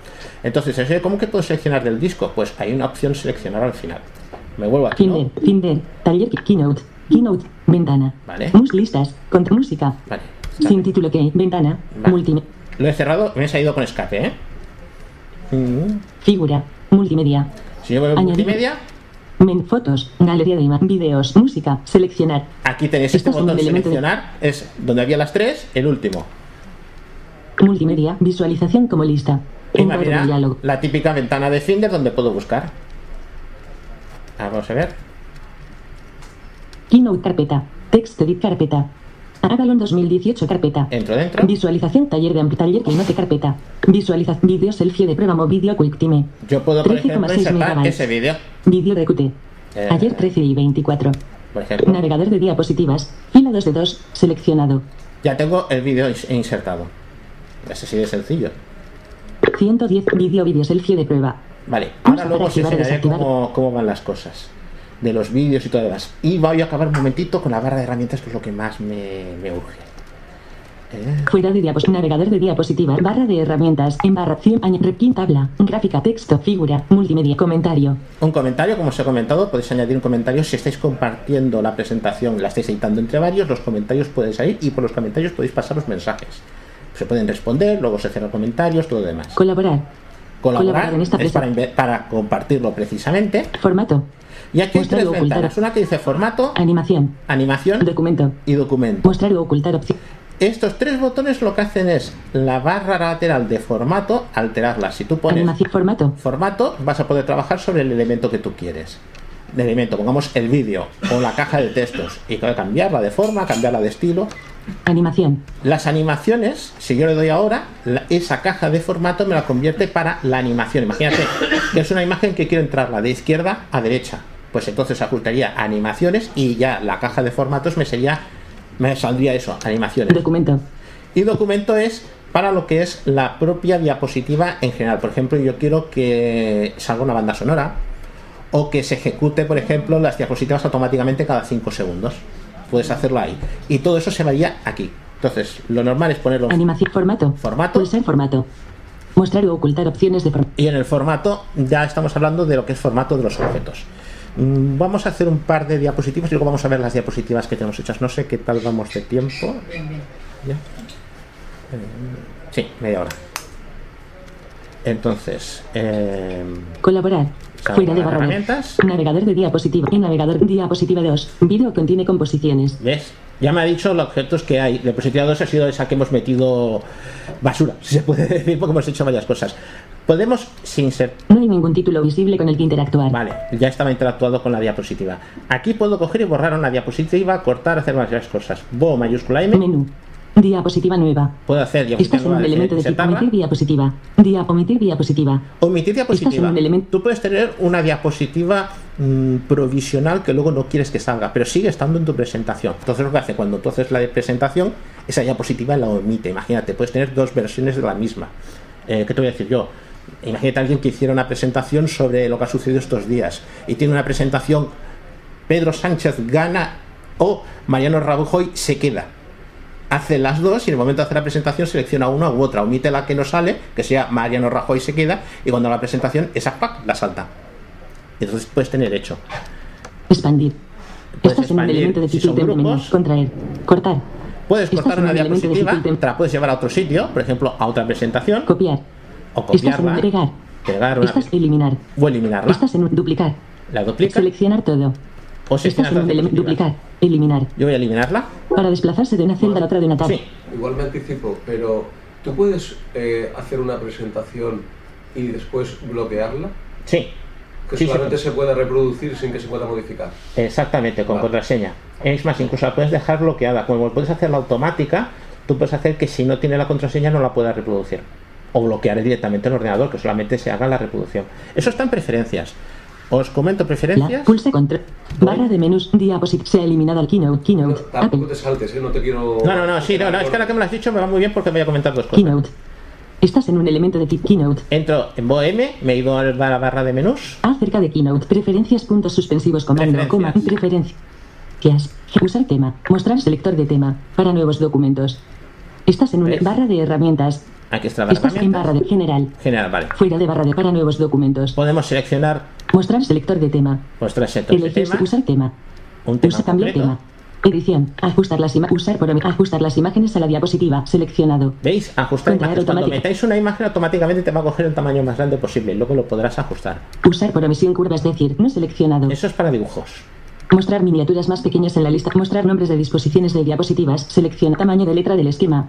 Entonces, ¿eso ¿cómo que puedo seleccionar del disco? Pues hay una opción seleccionar al final. Me vuelvo aquí. ¿no? Finder. Taller. Keynote. Keynote. Ventana. Vale. Mus listas. Con música. Vale. Sin título que. Ventana. Vale. Multimedia. Lo he cerrado, me he salido con escape, ¿eh? Mm. Figura. Multimedia. Si yo voy a multimedia, Men fotos. Galería de imágenes. Videos. Música. Seleccionar. aquí tenéis este Estás en botón de- seleccionar, es donde había las tres, el último. Multimedia. Visualización como lista. Abrirá diálogo. la típica ventana de Finder donde puedo buscar. Vamos a ver. Keynote carpeta. Text edit carpeta. Avalon 2018 carpeta. Entro dentro. Visualización taller de taller Keynote carpeta. Visualización vídeo selfie de prueba mo vídeo quick time. Yo puedo, por 13,6 ejemplo, insertar ese vídeo, Vídeo de QT. Eh. Ayer 13 y 24. por ejemplo. Navegador de diapositivas. Fila 2 de 2. Seleccionado. Ya tengo el vídeo ins- insertado. Es así de sencillo. 110 vídeo vídeo selfie de prueba. Vale, ahora luego os enseñaré cómo, cómo van las cosas. De los vídeos y todo lo demás. Y voy a acabar un momentito con la barra de herramientas, que es lo que más me, me urge. Eh, Fuera de diapositivas. Navegador de diapositivas. Barra de herramientas. En barra. 100 año. Repin tabla. Gráfica. Texto. Figura. Multimedia. Comentario. Un comentario, como os he comentado, podéis añadir un comentario si estáis compartiendo la presentación, la estáis editando entre varios, los comentarios pueden salir y por los comentarios podéis pasar los mensajes. Se pueden responder, luego se cierran comentarios, todo lo demás. Colaborar. Colaborar colaborar en esta es para, para compartirlo precisamente. Formato. Y aquí hay Mostrar tres ventanas. Una que dice formato, Animación. animación Documento. y documento. Mostrar o ocultar opción. Estos tres botones lo que hacen es la barra lateral de formato, alterarla. Si tú pones Animación. Formato. formato, vas a poder trabajar sobre el elemento que tú quieres. El elemento, pongamos el vídeo o la caja de textos y cambiarla de forma, cambiarla de estilo. Animación. Las animaciones, si yo le doy ahora, la- esa caja de formato me la convierte para la animación. Imagínate que es una imagen que quiero entrarla de izquierda a derecha. Pues entonces ocultaría animaciones y ya la caja de formatos me sería, me saldría eso, animaciones. Documento. Y documento es para lo que es la propia diapositiva en general. Por ejemplo, yo quiero que salga una banda sonora o que se ejecute, por ejemplo, las diapositivas automáticamente cada 5 segundos. Puedes hacerlo ahí. Y todo eso se varía aquí. Entonces, lo normal es ponerlo Animación. Formato. Formato. Pulsar formato. Mostrar o ocultar opciones de formato. y en el formato ya estamos hablando de lo que es formato de los objetos. Mm, Vamos a hacer un par de diapositivas y luego vamos a ver las diapositivas que tenemos hechas. No sé qué tal vamos de tiempo. Eh, sí, media hora. Entonces, eh, Colaborar. Fuera de barra. Navegador de diapositiva. En navegador diapositiva 2. Vídeo contiene composiciones. ¿ves? Ya me ha dicho los objetos que hay. Diapositiva 2 ha sido esa que hemos metido basura, si se puede decir, porque hemos hecho varias cosas. Podemos, sin ser No hay ningún título visible con el que interactuar. Vale, ya estaba interactuado con la diapositiva. Aquí puedo coger y borrar una diapositiva, cortar, hacer varias cosas. Bo mayúscula M. Menú. Diapositiva nueva. Puedo hacer diapositiva Estás en un nueva, elemento de tipo omitir diapositiva. Dia omitir diapositiva. Omitir Estás en diapositiva. un elemento- Tú puedes tener una diapositiva mm, provisional que luego no quieres que salga, pero sigue estando en tu presentación. Entonces lo que hace cuando tú haces la de presentación, esa diapositiva la omite. Imagínate, puedes tener dos versiones de la misma. Eh, ¿Qué te voy a decir yo? Imagínate a alguien que hiciera una presentación sobre lo que ha sucedido estos días y tiene una presentación Pedro Sánchez gana o Mariano Rajoy se queda. Hace las dos y en el momento de hacer la presentación selecciona una u otra, omite la que no sale, que sea Mariano Rajoy se queda, y cuando la presentación, esa ¡pac! la salta. Entonces puedes tener hecho. Expandir. Puedes Estás en un expandir elemento de si son grupos. Contraer. Cortar. Puedes cortar en una diapositiva, te la puedes llevar a otro sitio, por ejemplo, a otra presentación, Copiar. O Estás en copiarla, un pegar. pegar una, Estás eliminar. o eliminarla, Estás en un duplicar. la duplica, Seleccionar todo. o Estás seleccionar en elemento diapositivas. duplicar. Eliminar. Yo voy a eliminarla. Para desplazarse de una celda a la otra de una tabla. Sí, Igual me anticipo, pero ¿tú puedes eh, hacer una presentación y después bloquearla? sí. Que Sí, sí. solamente se pueda reproducir sin que se pueda modificar. Exactamente, con Vale. contraseña. Es más, incluso la puedes dejar bloqueada. Como puedes hacerla automática, tú puedes hacer que si no tiene la contraseña no la pueda reproducir. O bloquear directamente el ordenador, que solamente se haga la reproducción. Eso está en preferencias. Os comento La preferencias. pulse contra. Barra de menús. Diaposit. Se ha eliminado el keynote. No, Keynote. tampoco Apple. te saltes, ¿eh? No te quiero... No, no, no, sí, no, no, es que ahora que me lo has dicho me va muy bien porque voy a comentar dos cosas. Keynote. Estás en un elemento de tip Keynote. Entro en Bohem, me he ido a la barra de menús. Acerca de Keynote. Preferencias. Puntos suspensivos. Comando. Coma. Preferencias. Usar tema. Mostrar selector de tema. Para nuevos documentos. Estás en una barra de herramientas. Aquí está la barra en barra de general. General, vale. Fuera de barra de para nuevos documentos. Podemos seleccionar Mostrar selector de tema. vuestras sectores de tema, usar tema. un tema Usa cambiar tema. Edición. Ajustar las, usar por, ajustar las imágenes a la diapositiva. Seleccionado. ¿Veis? Ajustar imágenes. Cuando metáis una imagen, automáticamente te va a coger el tamaño más grande posible. Luego lo podrás ajustar. Usar por omisión curva, es decir, no seleccionado. Eso es para dibujos. Mostrar miniaturas más pequeñas en la lista. Mostrar nombres de disposiciones de diapositivas. Selecciona tamaño de letra del esquema.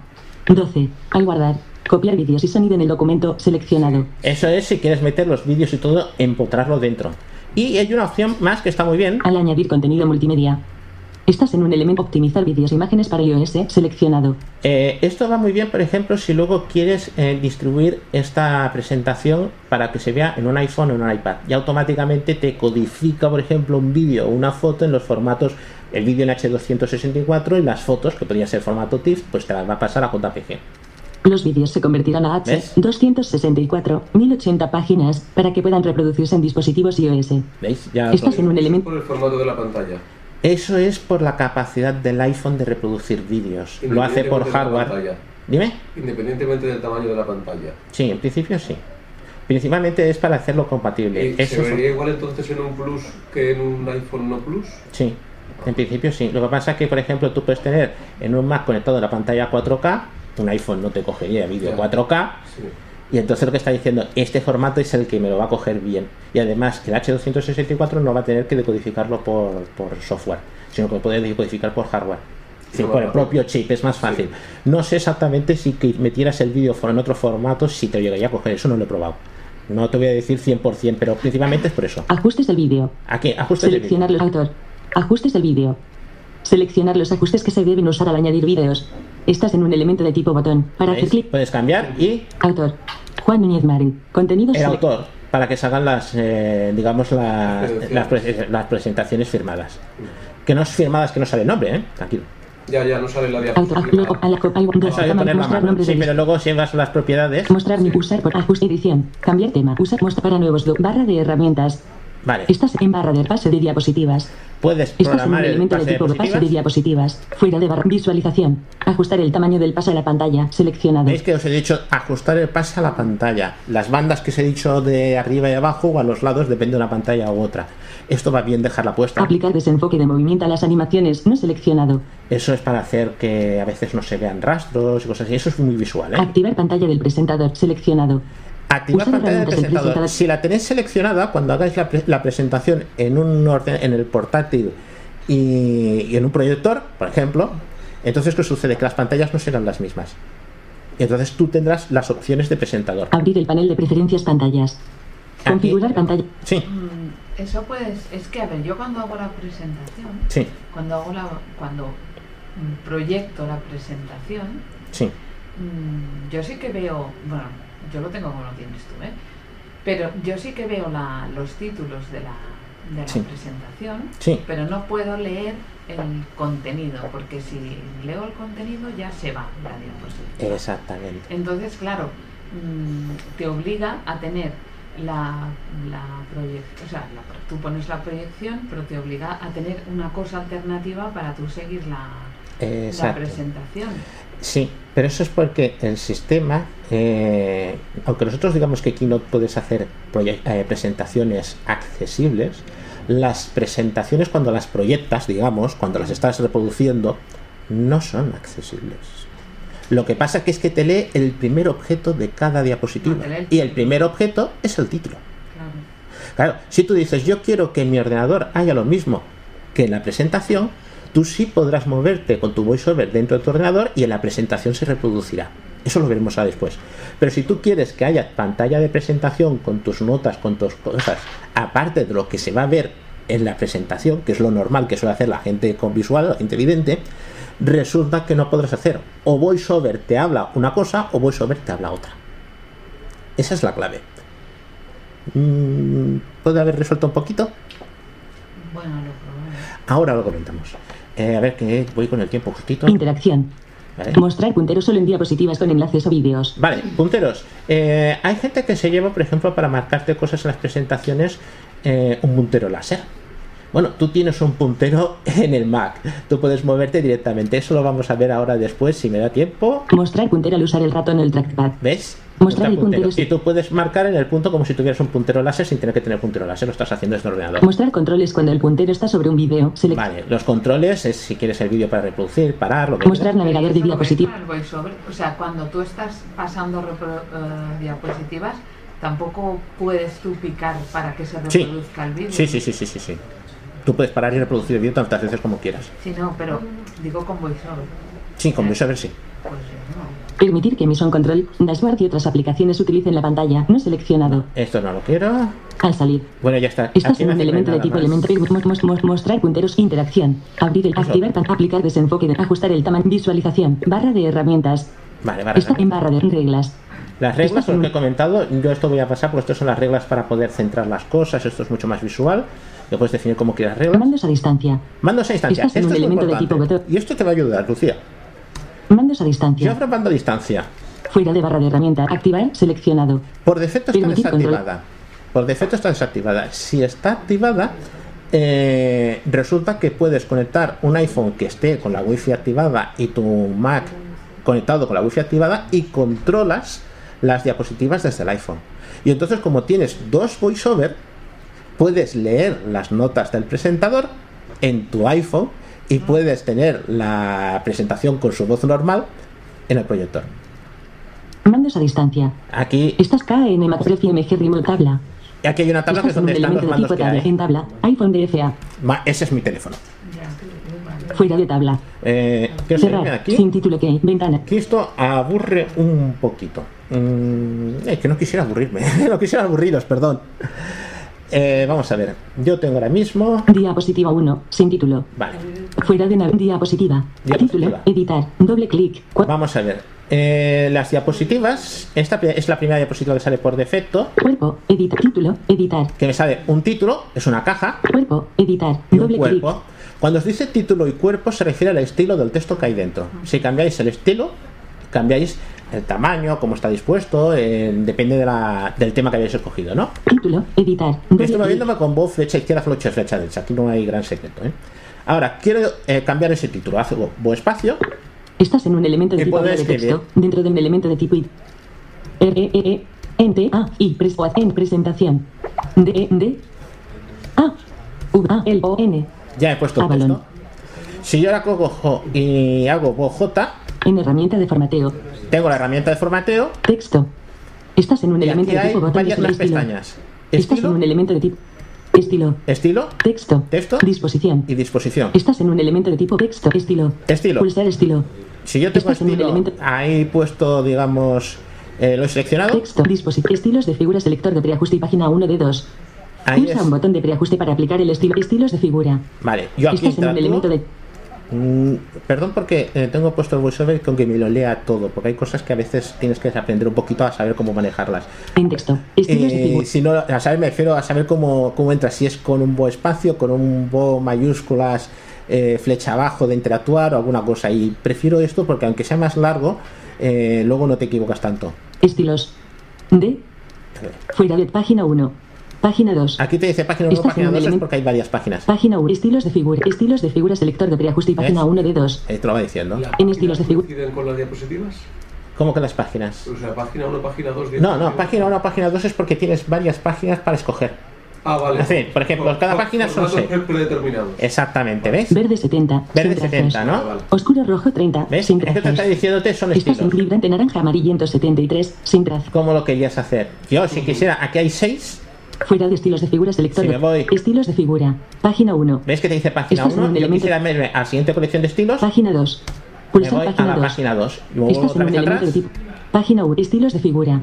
12. Al guardar. Copiar vídeos y sonido en el documento. Seleccionado. Eso es si quieres meter los vídeos y todo, empotrarlo dentro. Y hay una opción más que está muy bien. Al añadir contenido multimedia. Estás en un elemento optimizar vídeos e imágenes para iOS. Seleccionado. Eh, esto va muy bien, por ejemplo, si luego quieres eh, distribuir esta presentación para que se vea en un iPhone o en un iPad. Y automáticamente te codifica, por ejemplo, un vídeo o una foto en los formatos, el vídeo en H264 y las fotos, que podría ser formato TIFF, pues te las va a pasar a JPG. Los vídeos se convertirán a ¿Ves? H264, 1080 páginas, para que puedan reproducirse en dispositivos iOS. ¿Veis? Ya Estás en un elemento. Por el formato de la pantalla. Eso es por la capacidad del iPhone de reproducir vídeos. Lo hace por hardware. Dime. Independientemente del tamaño de la pantalla. Sí, en principio sí. Principalmente es para hacerlo compatible. ¿Y Eso ¿Se es- vería igual entonces en un Plus que en un iPhone no Plus? Sí, en principio sí. Lo que pasa es que, por ejemplo, tú puedes tener en un Mac conectado la pantalla 4K, un iPhone no te cogería vídeo Ya. 4K, Sí. y entonces lo que está diciendo, este formato es el que me lo va a coger bien. Y además, el H264 no va a tener que decodificarlo por, por software, sino que lo puede decodificar por hardware. Sí, por el propio chip, es más fácil. No sé exactamente si que metieras el vídeo en otro formato, si te llegaría a coger, eso no lo he probado. No te voy a decir 100%, pero principalmente es por eso. Ajustes del vídeo. Aquí, ajustes de vídeo. Seleccionar los autor. Ajustes del vídeo. Seleccionar los ajustes que se deben usar al añadir vídeos. Estás en un elemento de tipo botón. Para hacer clic. Puedes cambiar y Autor. Juan Núñez Marín. Contenidos. el autor para que salgan las eh, digamos las, las, pre- las presentaciones firmadas que no es firmadas que no sale el nombre ¿eh? tranquilo Ya, ya, no sale la Autor. diapositiva. Lo- a la co- al- dos, Eso hay que tamaño, ponerlo a mostrar mano. nombres sí pero luego si vas a las propiedades Mostrar ni usar por ajuste edición. Cambiar tema. Usar mostrar para nuevos barra de herramientas. vale Estás en barra de pase de diapositivas. Puedes un programar el elemento de pase de tipo pase de diapositivas. Fuera de barra visualización. Ajustar el tamaño del pase a la pantalla. Seleccionado. veis que os he dicho ajustar el pase a la pantalla las bandas que os he dicho de arriba y abajo o a los lados depende de una pantalla u otra esto va bien dejarla puesta Aplicar desenfoque de movimiento a las animaciones. No seleccionado. eso es para hacer que a veces no se vean rastros y cosas así eso es muy visual ¿eh? Activar pantalla del presentador. Seleccionado. Activar Usar pantalla del presentador. Si la tenéis seleccionada, cuando hagáis la, pre- la presentación en un orden, en el portátil y, y en un proyector, por ejemplo, entonces ¿qué sucede? Que las pantallas no serán las mismas. Y entonces tú tendrás las opciones de presentador. Abrir el panel de preferencias pantallas. Aquí. Configurar pantalla. Sí, Mm, Eso puedes, es que a ver, yo cuando hago la presentación, sí, cuando hago la, cuando proyecto la presentación, sí. mm, yo sí que veo, bueno, yo lo tengo como lo tienes tú, ¿eh? Pero yo sí que veo la, los títulos de la, de la Sí. presentación, Sí. pero no puedo leer el contenido, porque si leo el contenido ya se va la diapositiva. Exactamente. Entonces, claro, mm, te obliga a tener la, la proyección, o sea, la tú pones la proyección, pero te obliga a tener una cosa alternativa para tú seguir la, la presentación. Sí, pero eso es porque el sistema, eh, aunque nosotros digamos que aquí no puedes hacer eh, presentaciones accesibles, las presentaciones cuando las proyectas, digamos, cuando las estás reproduciendo, no son accesibles. Lo que pasa que es que te lee el primer objeto de cada diapositiva. No, el Y el primer objeto es el título. Claro. Claro, si tú dices yo quiero que en mi ordenador haya lo mismo que en la presentación, tú sí podrás moverte con tu voiceover dentro de tu ordenador y en la presentación se reproducirá. Eso lo veremos ahora después. Pero si tú quieres que haya pantalla de presentación con tus notas, con tus cosas, aparte de lo que se va a ver en la presentación, que es lo normal que suele hacer la gente con visual, la gente evidente, resulta que no podrás hacer. O VoiceOver te habla una cosa o VoiceOver te habla otra. Esa es la clave. Mm, ¿Puede haber resuelto un poquito? Bueno, lo probamos. Ahora lo comentamos. Eh, a ver que voy con el tiempo justito. Interacción. Vale. Mostrar punteros solo en diapositivas con enlaces o vídeos. Vale, punteros. Eh, hay gente que se lleva, por ejemplo, para marcarte cosas en las presentaciones, eh, un puntero láser. Bueno, tú tienes un puntero en el Mac. Tú puedes moverte directamente. Eso lo vamos a ver ahora después, si me da tiempo. Mostrar puntero al usar el ratón en el trackpad. ¿Ves? Mostrar el puntero. Y tú puedes marcar en el punto como si tuvieras un puntero láser sin tener que tener puntero láser. Lo estás haciendo desde el ordenador. Mostrar controles cuando el puntero está sobre un vídeo. Vale, los controles es si quieres el vídeo para reproducir, parar, lo que Mostrar quieras. navegador de diapositivas. O sea, cuando tú estás pasando repro- eh, diapositivas, tampoco puedes tú picar para que se Sí. reproduzca el vídeo. Sí, sí, sí, sí, sí, sí. Tú puedes parar y reproducir el vídeo tantas veces como quieras. Sí, no, pero digo con voiceover. Sí, con VoiceOver sí. Pues no. Permitir que Mission Control, Dashboard y otras aplicaciones utilicen la pantalla. No seleccionado. Esto no lo quiero. Al salir. Bueno, ya está. Estás en un elemento de tipo elemento. Mos- mos- mos- Mostrar punteros. Interacción. Abrir el. Activar. Aplicar desenfoque. De, ajustar el tamaño. Visualización. Barra de herramientas. Vale, vale. Está en barra de reglas. Las reglas son en lo que he comentado. Yo esto voy a pasar porque estas son las reglas para poder centrar las cosas. Esto es mucho más visual. Lo puedes definir como quieras reglas. Mandos a distancia. Mandos a distancia. Estás en Esto un es elemento de tipo. Y esto te va a ayudar, Lucía. Mandos a Yo distancia. abro mando a distancia. Fuera de barra de herramienta. Activar. Seleccionado. Por defecto está Permitir control. desactivada. Por defecto está desactivada. Si está activada, eh, resulta que puedes conectar un iPhone que esté con la Wi-Fi activada y tu Mac conectado con la Wi-Fi activada y controlas las diapositivas desde el iPhone. Y entonces, como tienes dos VoiceOver, puedes leer las notas del presentador en tu iPhone y puedes tener la presentación con su voz normal en el proyector. Mandos a distancia. Aquí, Estás KN Macref y MG Remote Tabla. aquí hay una tabla que es donde están los mandos que hay. En tabla. iPhone DFA. Ese es mi teléfono. Fuera de tabla. Eh, ¿Quieres salirme de Cerrar. aquí? Sin título que. Ventana. Aquí esto aburre un poquito. Mm, es que no quisiera aburrirme. no quisiera aburriros, perdón. Eh, vamos a ver. Yo tengo ahora mismo. Diapositiva 1. Sin título. Vale. Fuera de nav- diapositiva. Diapositiva. Título. Editar. Doble clic. Vamos a ver. Eh, las diapositivas. Esta es la primera diapositiva que sale por defecto. Cuerpo. Editar. Título. Editar. Que me sale un título, es una caja. Cuerpo. Editar. y un Doble clic. Cuando os dice título y cuerpo se refiere al estilo del texto que hay dentro. Si cambiáis el estilo, cambiáis el tamaño, cómo está dispuesto, eh, depende de la- del tema que hayáis escogido, ¿no? Título. Editar. Estoy moviéndome con voz flecha izquierda, flecha flecha derecha. Aquí no hay gran secreto. ¿eh? Ahora, quiero eh, cambiar ese título. Hago voz espacio. Estás en un elemento de tipo de texto. Dentro de un elemento de tipo id. R E E E N A I en presentación. D E D A V A L O N Ya he puesto texto. Si yo ahora cojo y hago voz J, en herramienta de formateo. Tengo la herramienta de formateo Texto. Estás en un y elemento de tipo botón varias las estilo. pestañas. Estás en Estilo, un elemento de tipo estilo. estilo Texto. Texto. Disposición. y disposición. Estás en un elemento de tipo texto. Estilo. Estilo. Pulsar estilo. Si yo tengo Estás en un estilo elemento- ahí puesto, digamos, eh, lo he seleccionado, Texto. Disposición. Estilos de figura. Selector de preajuste y página 1 de 2. ahí Pulsa es. un botón de preajuste para aplicar el estilo. Estilos de figura. Vale, yo aquí Estás en un elemento de Mm, perdón porque eh, tengo puesto el voiceover con que me lo lea todo, porque hay cosas que a veces tienes que aprender un poquito a saber cómo manejarlas. en texto. Eh, si no, a saber, me refiero a saber cómo, cómo entra, si es con un bo espacio, con un bo mayúsculas, eh, flecha abajo de interactuar o alguna cosa. Y prefiero esto porque aunque sea más largo, eh, luego no te equivocas tanto. Estilos. De. Fuera de página 1. Página 2. Aquí te dice página 1, Estás en página un 2 es porque hay varias páginas. Página 1. Estilos de figura. Estilos de figura. Selector de preajuste y página ¿Ves? 1 de 2. Ahí te lo va diciendo. ¿Las En estilos de páginas figu- coinciden con las diapositivas? ¿Cómo que las páginas? O sea, página 1, página 2. No, no, página 1, página 2 es porque tienes varias páginas para escoger. Ah, vale. Decir, por ejemplo, cada página son datos seis. predeterminados. Exactamente, ¿ves? Verde 70. Verde sin 70, trazos. ¿no? Ah, vale. Oscuro rojo 30. ¿Ves? Sin Es que te está diciéndote son Estás en estilos. vibrante naranja amarillento 73. Sin trazos. ¿Cómo lo querías hacer? Yo, si quisiera, aquí hay 6. Fuera de estilos de figura. Selector Si de me voy- Estilos de figura. Página 1. ¿Ves que te dice página Estás en 1? un Yo elemento- quisiera a la siguiente colección de estilos. Página 2. Me Pulsar voy a página la 2. página 2. Y me vuelvo Estás otra un vez elemento de tipo. Página 1. Estilos de figura.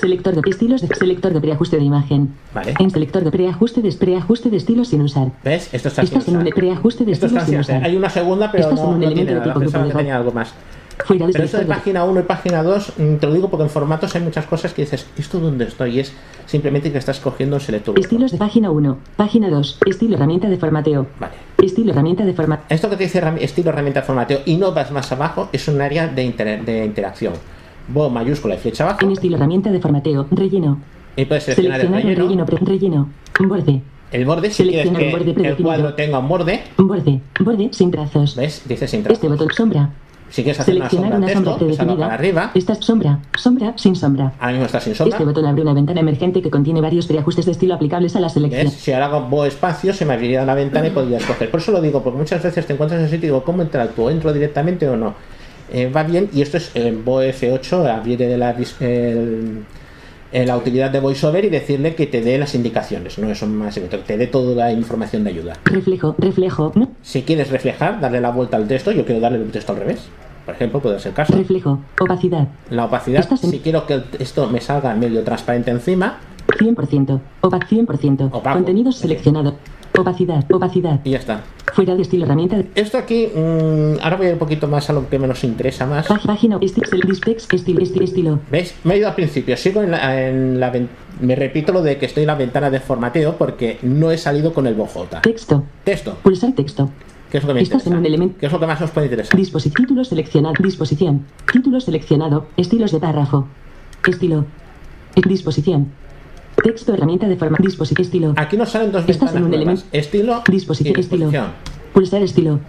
Selector de estilos de selector de preajuste de imagen. Vale. En selector de preajuste de preajuste de estilos sin usar. ¿Ves? Esto está sin en usar. un preajuste de Esto estilos está sin usar. Hay una segunda, pero Estás en no, un no elemento tiene de nada. tipo que grupo tenía algo más. Pero esto de página 1 y página 2, mm, te lo digo porque en formatos hay muchas cosas que dices, ¿esto dónde estoy? Y es simplemente que estás cogiendo un selector. Estilos de página 1. Página 2. Estilo herramienta de formateo. Vale. Estilo herramienta de formateo. Esto que te dice estilo herramienta de formateo y no vas más abajo es un área de, inter- de interacción. Bo mayúscula y flecha abajo En estilo herramienta de formateo. Relleno. y puedes seleccionar el Seleccionar un relleno. relleno. Relleno. Borde. El borde, si quieres que el borde el cuadro tenga un borde, Borde. Borde sin trazos. ¿ves? Dice sin Este trazos. botón sombra. Si quieres hacer una Seleccionar sombra una sombra texto, que salga predefinida. para arriba, Esta es sombra. Sombra sin sombra. ahora mismo está sin sombra. Este botón abre una ventana emergente que contiene varios preajustes de estilo aplicables a la selección. ¿Ves? Si ahora hago Bo espacio, se me abriría la ventana y podría escoger. Por eso lo digo, porque muchas veces te encuentras en ese sitio y digo, ¿cómo interactúo? ¿Entro directamente o no? Eh, va bien, y esto es eh, Bo F8, abrir el- eh, la utilidad de VoiceOver y decirle que te dé las indicaciones, no eso más secreto, que te dé toda la información de ayuda. Reflejo. Reflejo. No. Si quieres reflejar, darle la vuelta al texto, yo quiero darle el texto al revés. Por ejemplo, puede ser el caso. Reflejo. Opacidad. La opacidad, Estás en- si quiero que texto me salga medio transparente encima, 100%. Opa 100%. Opaco. Contenidos seleccionados. Opacidad. Opacidad. y ya está. Fuera de estilo herramienta. Esto aquí, mm, ahora voy a ir un poquito más a lo que menos interesa más. Página. Estilo. Estilo. Estilo. ¿Veis? Me he ido al principio, sigo en la, en la me repito lo de que estoy en la ventana de formateo porque no he salido con el bojota. Texto. Texto, Pulsar texto. ¿qué es lo que me Estás interesa? en un elemento- ¿Qué es lo que más os puede interesar? Título seleccionado. Disposición. Título seleccionado. Estilos de párrafo. Estilo. Eh, Disposición. Texto. Herramienta de forma. Disposición. Estilo. Aquí nos salen dos Estás ventanas en un nuevas, elemento- estilo Disposición. y Estilo. disposición. Pulsar estilo.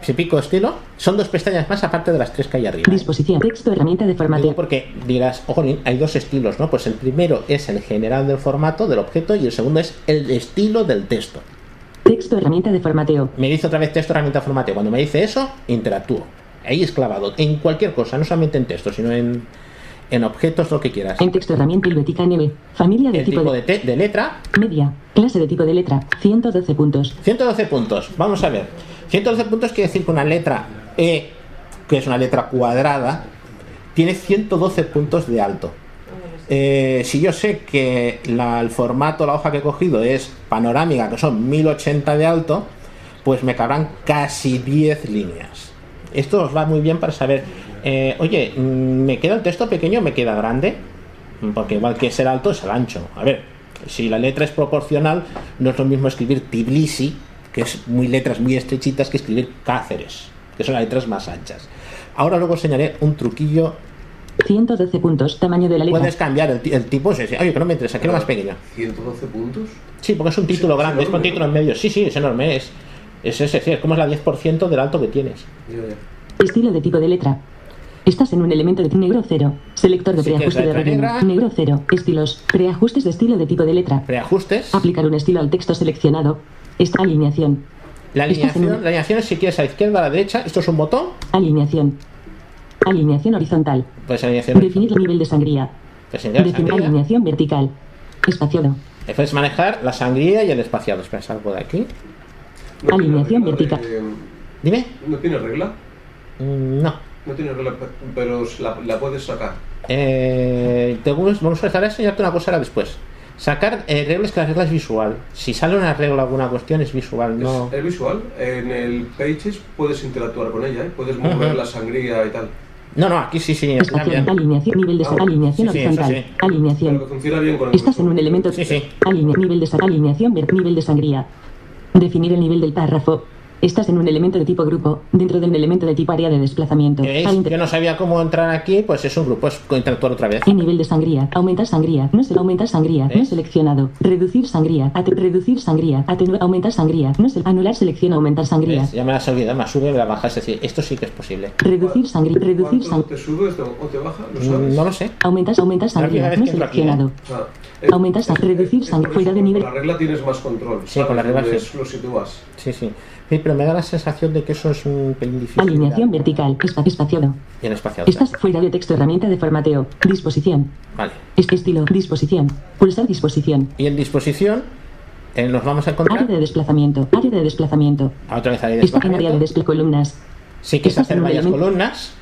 Si pico estilo, son dos pestañas más aparte de las tres que hay arriba. ¿eh? Disposición. Texto. Herramienta de Digo formateo. porque dirás, ojo, hay dos estilos, ¿no? Pues el primero es el general del formato del objeto y el segundo es el estilo del texto. Texto. Herramienta de formateo. Me dice otra vez texto herramienta formateo. Cuando me dice eso, interactúo. Ahí es clavado. En cualquier cosa, no solamente en texto, sino en, en objetos, lo que quieras. En texto. Herramienta. Helvética NB. Familia de El tipo tipo de. de, te- de letra, Media. Clase de tipo de letra. 112 puntos. 112 puntos. Vamos a ver. 112 puntos quiere decir que una letra E, que es una letra cuadrada, tiene 112 puntos de alto. Eh, si yo sé que la- el formato, la hoja que he cogido es panorámica, que son 1080 de alto, pues me cabrán casi 10 líneas. Esto os va muy bien para saber, eh, oye, mm, ¿me queda el texto pequeño o me queda grande? Porque igual que es el alto es el ancho. A ver, si la letra es proporcional, no es lo mismo escribir Tbilisi, que es muy letras muy estrechitas, que escribir Cáceres, que son las letras más anchas. Ahora luego enseñaré un truquillo. 112 puntos. Tamaño de la letra. Puedes cambiar el, el tipo. sí, sí. Oye, que no me interesa, quiero más pequeño. 112 puntos. Sí, porque es un título Es grande, es con enorme, título en medio. Sí, sí, es enorme. Es, es ese, sí, es como es la 10% del alto que tienes. Estilo de tipo de letra. Estás en un elemento de negro cero. Selector de preajuste de relleno. Negro cero. Estilos. Preajustes de estilo de tipo de letra. Preajustes. Aplicar un estilo al texto seleccionado. Esta alineación. La alineación, un- la alineación es si quieres a la izquierda, a la derecha. Esto es un botón. Alineación. Alineación horizontal. Pues alineación. Definir el nivel de sangría. Pues señalar Definir sangría. alineación vertical. Espaciado. Puedes manejar la sangría y el espaciado. Espera, salgo de aquí. No Alineación vertical. de- Dime. ¿No tiene regla? Mm, No. No tiene regla, pe- pero la, la puedes sacar. Eh, te vamos vamos a dejar a enseñarte una cosa ahora después. Sacar eh, reglas que la regla es visual. Si sale una regla o alguna cuestión es visual, no. Es, es visual. En el Pages puedes interactuar con ella, ¿eh? puedes mover la sangría y tal. No, no, aquí sí, sí, bien. Alineación. Nivel de Ah, alineación sí, sí, eso horizontal. sí. Pero que Alineación. funciona bien con el Estás en un elemento. Sí, sí. Alinea- nivel de alineación, ver- nivel de sangría. Definir el nivel del párrafo. Estás en un elemento de tipo grupo, dentro de un elemento de tipo área de desplazamiento. Inter- Yo no sabía cómo entrar aquí, pues es un grupo, es interactuar otra vez. En nivel de sangría. Aumentar sangría. No se aumentar sangría. No seleccionado. Reducir sangría. Reducir sangría. Atenuar. Aumentar sangría. No se anular selecciona aumentar sangría. ¿Ves? Ya me la has olvidado, me la sube, me la baja, es decir, esto sí que es posible. Reducir sangría. Reducir ¿Cuánto sangría. te sube esto o te baja? ¿Lo Mm, sabes? No lo sé. Aumentar, aumentar sangría. No aquí, seleccionado. O sea, Aumentar sang- reducir sang- por fuera de nivel. Con la regla tienes más control. Sí, con la ¿sabes? regla sí. Lo sitúas. Sí, sí. Sí, pero me da la sensación de que eso es un pelín difícil. Alineación vertical. Espa- espaciado. Y en espaciado. Estás fuera de texto. Herramienta de formateo. Disposición. Vale. Este estilo. Disposición. Pulsar disposición. Y en disposición eh, nos vamos a encontrar Área de desplazamiento. Área de desplazamiento. a otra vez área de Está en área de desplazamiento. desplazamiento. Columnas. Si quieres Estás hacer varias columnas,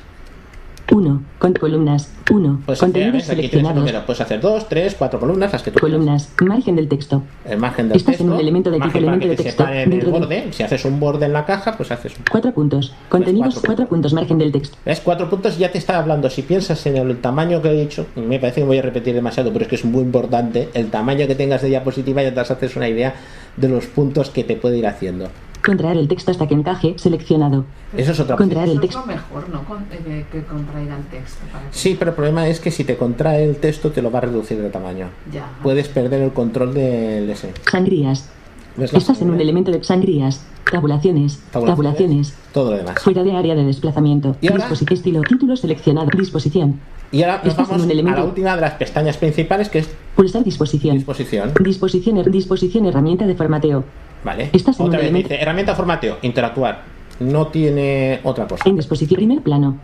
1. Con columnas. 1. Pues Contenidos seleccionados. número. Puedes hacer dos, tres, cuatro columnas, las que tú quieras. Columnas. Margen del texto. El margen del Estás en texto. un elemento de tipo elemento de te texto. en el Dentro de- borde. Si haces un borde en la caja, pues haces un 4 puntos. Contenidos. cuatro 4 puntos. Margen del texto. ¿Ves? Cuatro puntos ya te está hablando. Si piensas en el tamaño que he dicho, me parece que voy a repetir demasiado, pero es que es muy importante. El tamaño que tengas de diapositiva ya te haces una idea de los puntos que te puede ir haciendo. Contraer el texto hasta que encaje. Seleccionado. Eso es otra Contraer Eso el es texto. lo mejor, ¿no? Con- eh, que, contraiga el texto. para que- Sí, pero el problema es que si te contrae el texto te lo va a reducir de tamaño. Ya. Puedes perder el control del ese. Sangrías. ¿Ves la Estás en un elemento de sangrías. Tabulaciones. Tabulaciones. Todo lo demás. Fuera de área de desplazamiento. ¿Y ahora? Estilo. Título seleccionado. Disposición. Y ahora nos Estás en vamos un a la última de las pestañas principales que es Pulsar disposición. disposición. Disposición. Disposición. Herramienta de formateo. Vale. Otra vez elemento- dice herramienta formateo, interactuar. No tiene otra cosa. En disposición. Primer plano.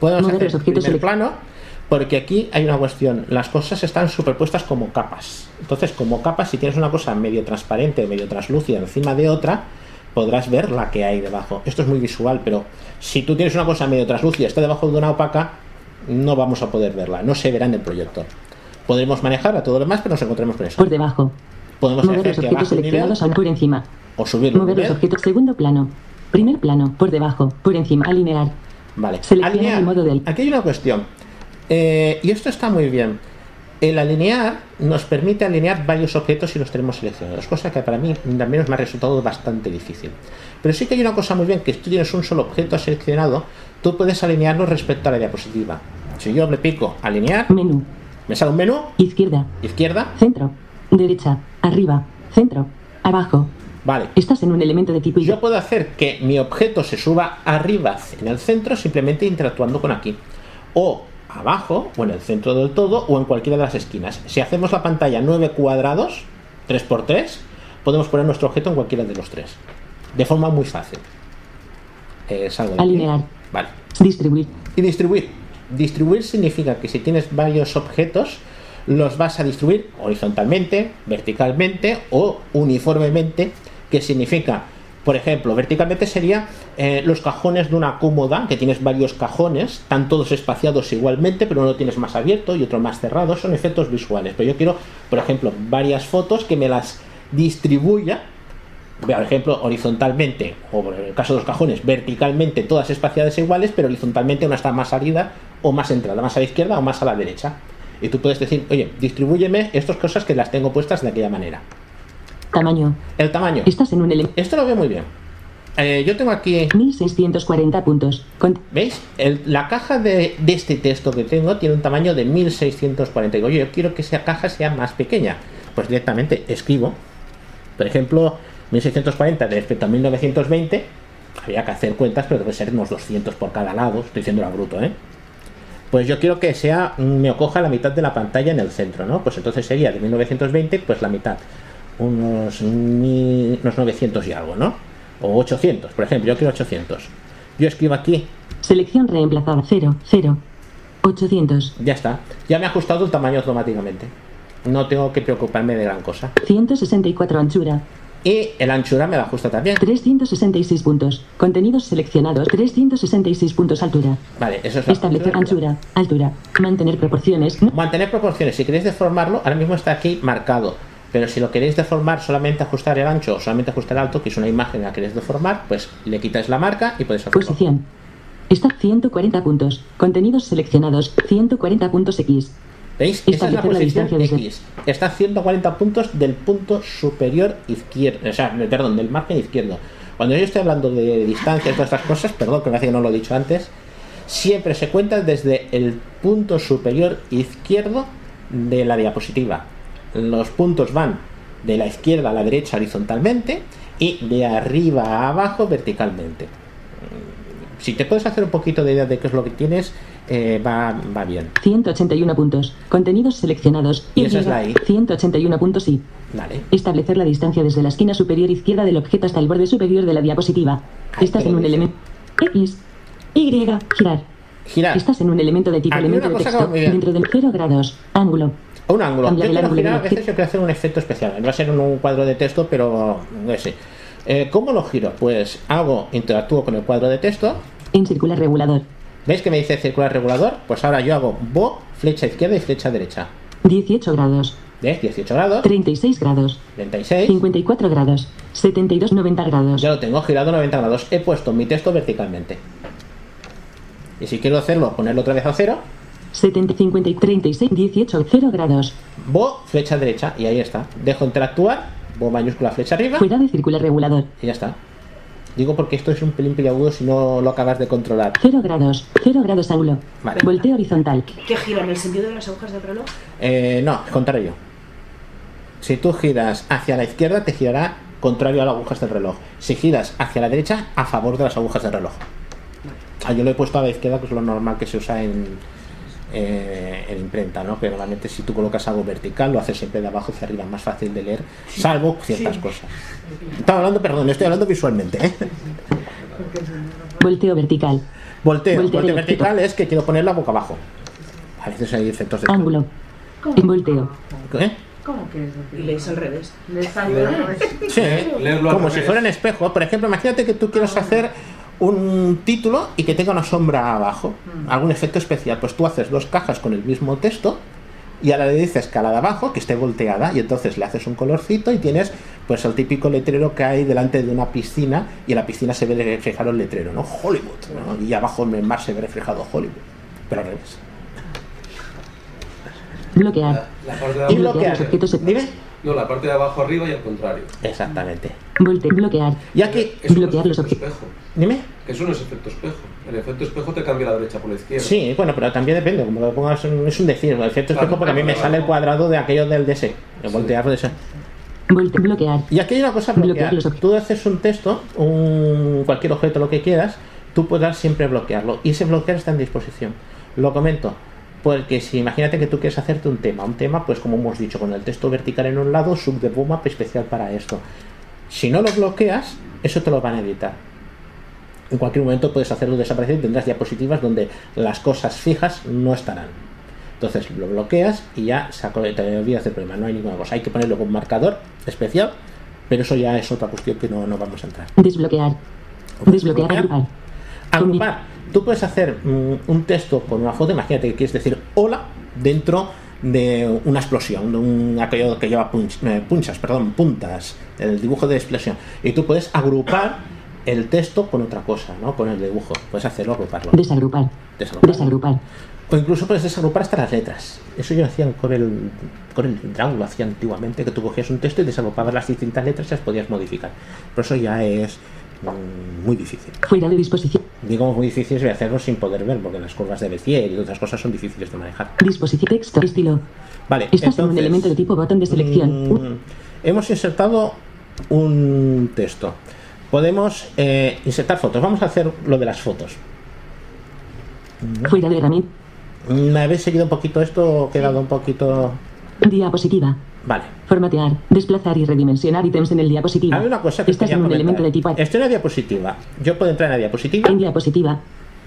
Podemos Mover hacer los objetos primer plano porque aquí hay una cuestión. Las cosas están superpuestas como capas. Entonces, como capas, si tienes una cosa medio transparente, medio translúcida encima de otra, podrás ver la que hay debajo. Esto es muy visual, pero si tú tienes una cosa medio translúcida y está debajo de una opaca, no vamos a poder verla. No se verá en el proyector. Podremos manejar a todo lo demás, pero nos encontremos con eso. Por debajo. Podemos Mover hacer los objetos nivel seleccionados por encima. o subir un Mover los objetos. Segundo plano. Primer plano. Por debajo. Por encima. Alinear. Vale. Selecciona Alinear. el modo del- Aquí hay una cuestión. Eh, y esto está muy bien. El alinear nos permite alinear varios objetos si los tenemos seleccionados, cosa que para mí también me ha resultado bastante difícil. Pero sí que hay una cosa muy bien, que si tú tienes un solo objeto seleccionado, tú puedes alinearlo respecto a la diapositiva. Si yo le pico alinear, Menú. me sale un menú, Izquierda. izquierda, Centro. Derecha. Arriba. Centro. Abajo. vale. Estás en un elemento de tipo Yo puedo hacer que mi objeto se suba arriba en el centro simplemente interactuando con aquí. O abajo, o en el centro del todo, o en cualquiera de las esquinas. Si hacemos la pantalla 9 cuadrados, 3x3, podemos poner nuestro objeto en cualquiera de los tres. De forma muy fácil. Eh, salgo de aquí. Alinear. Vale. Distribuir. Y distribuir. Distribuir significa que si tienes varios objetos, los vas a distribuir horizontalmente, verticalmente o uniformemente, que significa, por ejemplo, verticalmente sería eh, los cajones de una cómoda, que tienes varios cajones, están todos espaciados igualmente, pero uno tienes más abierto y otro más cerrado, son efectos visuales. Pero yo quiero, por ejemplo, varias fotos que me las distribuya por ejemplo, horizontalmente, o en el caso de los cajones, verticalmente, todas espaciadas iguales, pero horizontalmente una está más salida o más entrada, más a la izquierda o más a la derecha. Y tú puedes decir, oye, distribúyeme estas cosas que las tengo puestas de aquella manera. Tamaño. El tamaño. Estás en un elemento. Esto lo veo muy bien. Eh, yo tengo aquí, 1640 puntos. Con- ¿veis? El- la caja de, de este texto que tengo tiene un tamaño de 1640. Digo, oye, yo quiero que esa caja sea más pequeña. Pues directamente escribo, por ejemplo, 1640 respecto a 1920, había que hacer cuentas, pero debe ser unos 200 por cada lado, estoy diciendo a bruto, ¿eh? Pues yo quiero que sea, mm, me coja la mitad de la pantalla en el centro, ¿no? Pues entonces sería de 1920, pues la mitad, unos, unos 900 y algo, ¿no? O 800, por ejemplo, yo quiero 800. Yo escribo aquí, Selección reemplazada. 0. 0. 800. ya está, ya me ha ajustado el tamaño automáticamente. No tengo que preocuparme de gran cosa. 164 anchura. Y el anchura me la ajusta también. 366 puntos. Contenidos seleccionados. 366 puntos altura. Vale, eso es Establecer anchura. Altura. Mantener proporciones. Mantener proporciones. Si queréis deformarlo, ahora mismo está aquí marcado. Pero si lo queréis deformar, solamente ajustar el ancho o solamente ajustar el alto, que es una imagen la queréis deformar, pues le quitáis la marca y podéis hacerlo. Posición. Está 140 puntos. Contenidos seleccionados. 140 puntos X. ¿Veis? Esa es la posición desde- X. Está a 140 puntos del punto superior izquierdo. O sea, perdón, del margen izquierdo. Cuando yo estoy hablando de distancias, todas estas cosas, perdón, que me parece que no lo he dicho antes, siempre se cuenta desde el punto superior izquierdo de la diapositiva. Los puntos van de la izquierda a la derecha horizontalmente y de arriba a abajo verticalmente. Si te puedes hacer un poquito de idea de qué es lo que tienes, eh, va, va bien. 181 puntos. Contenidos seleccionados. Y esa es la I. 181 puntos Y. Vale. Establecer la distancia desde la esquina superior izquierda del objeto hasta el borde superior de la diapositiva. Ahí Estás en un elemento X, Y, girar. Girar. Estás en un elemento de tipo Aquí elemento de texto dentro del 0 grados. Ángulo. Un ángulo. Yo Cambiar el quiero ángulo girar, a veces yo quiero hacer un efecto especial. Va a ser un cuadro de texto, pero no sé. Eh, ¿Cómo lo giro? Pues hago, interactúo con el cuadro de texto, En circular regulador. ¿Veis que me dice circular regulador? Pues ahora yo hago bo, flecha izquierda y flecha derecha. 18 grados, ¿Ves? 18 grados, 36 grados, 36. 54 grados, 72 90 grados, Ya lo tengo girado 90 grados. He puesto mi texto verticalmente. Y si quiero hacerlo, ponerlo otra vez a cero, 70 50 y 36 18 0 grados, bo, flecha derecha, y ahí está. Dejo interactuar, bo mayúscula, flecha arriba, fuera de circular regulador, y ya está. Digo porque esto es un pelín peliagudo si no lo acabas de controlar. 0 grados, 0 grados ángulo, Vale. volteo horizontal, ¿Qué gira en el sentido de las agujas del reloj? Eh, no, contrario. Si tú giras hacia la izquierda, te girará contrario a las agujas del reloj. Si giras hacia la derecha, a favor de las agujas del reloj. Ah, yo lo he puesto a la izquierda, que es lo normal que se usa en, eh, en imprenta, ¿no? Pero normalmente si tú colocas algo vertical, lo haces siempre de abajo hacia arriba, más fácil de leer, salvo ciertas cosas. Estaba hablando, perdón, estoy hablando visualmente. ¿eh? volteo vertical, Volteo. Volteo Volteo vertical. es que quiero ponerla boca abajo. A veces hay efectos de... ángulo, volteo, ¿Eh? ¿Cómo que es? Y lees al revés. Le sale al revés. Sí, como revés. si fuera en espejo. Por ejemplo, imagínate que tú quieres hacer un título y que tenga una sombra abajo, algún efecto especial. Pues tú haces dos cajas con el mismo texto y ahora le dices que a la de abajo que esté volteada y entonces le haces un colorcito y tienes pues el típico letrero que hay delante de una piscina y en la piscina se ve reflejado el letrero, ¿no? Hollywood, ¿no? Y abajo en el mar se ve reflejado Hollywood, pero al revés. bloquear, La parte de Y abajo, bloquear bloquear. los objetos, Dime. no, la parte de abajo arriba y al contrario. Exactamente. volteo, bloquear, Y aquí, Bloquear los objetos. Dime. Que eso no es efecto espejo. El efecto espejo te cambia la derecha por la izquierda. Sí, bueno, pero también depende, como lo pongas, es un decir, el efecto Claro, espejo porque a mí me claro. sale el cuadrado de aquello del DS, el voltear de ese. bloquear, Y aquí hay una cosa bloquear. Tú haces un texto, un, cualquier objeto, lo que quieras, tú podrás siempre bloquearlo. Y ese bloquear está en disposición. Lo comento, porque si imagínate que tú quieres hacerte un tema, un tema, pues como hemos dicho, con el texto vertical en un lado, sub de boomap especial para esto. Si no lo bloqueas, eso te lo van a editar. En cualquier momento puedes hacerlo desaparecer y tendrás diapositivas donde las cosas fijas no estarán. Entonces lo bloqueas y ya te olvidas del problema, no hay ninguna cosa. Hay que ponerle un marcador especial, pero eso ya es otra cuestión que no, no vamos a entrar. desbloquear, desbloquear, agrupar, Agrupar. Tú puedes hacer mm, un texto con una foto, imagínate que quieres decir hola dentro de una explosión, de un aquello que lleva punch- eh, punchas, perdón, puntas, el dibujo de explosión. Y tú puedes agrupar el texto con otra cosa, ¿no? Con el dibujo. Puedes hacerlo, agruparlo. desagrupar, Desagrupar. desagrupar, O incluso puedes desagrupar hasta las letras. Eso yo hacía con el, con el Draw, lo hacía antiguamente, que tú cogías un texto y desagrupabas las distintas letras y las podías modificar. Pero eso ya es mm, muy difícil. fuera de disposición, Digo muy difícil de hacerlo sin poder ver, porque las curvas de Bézier y otras cosas son difíciles de manejar. disposición, texto, estilo, Vale, estás en un entonces, elemento de tipo botón de selección, mm, hemos insertado un texto. Podemos eh, insertar fotos. Vamos a hacer lo de las fotos. fuera de herramienta, ¿Me habéis seguido un poquito esto? ¿He quedado un poquito...? diapositiva, Vale. formatear, desplazar y redimensionar ítems en el diapositiva. Hay una cosa que Estás en un comentar. elemento de tipo Estoy en la diapositiva. Yo puedo entrar en la diapositiva. en diapositiva.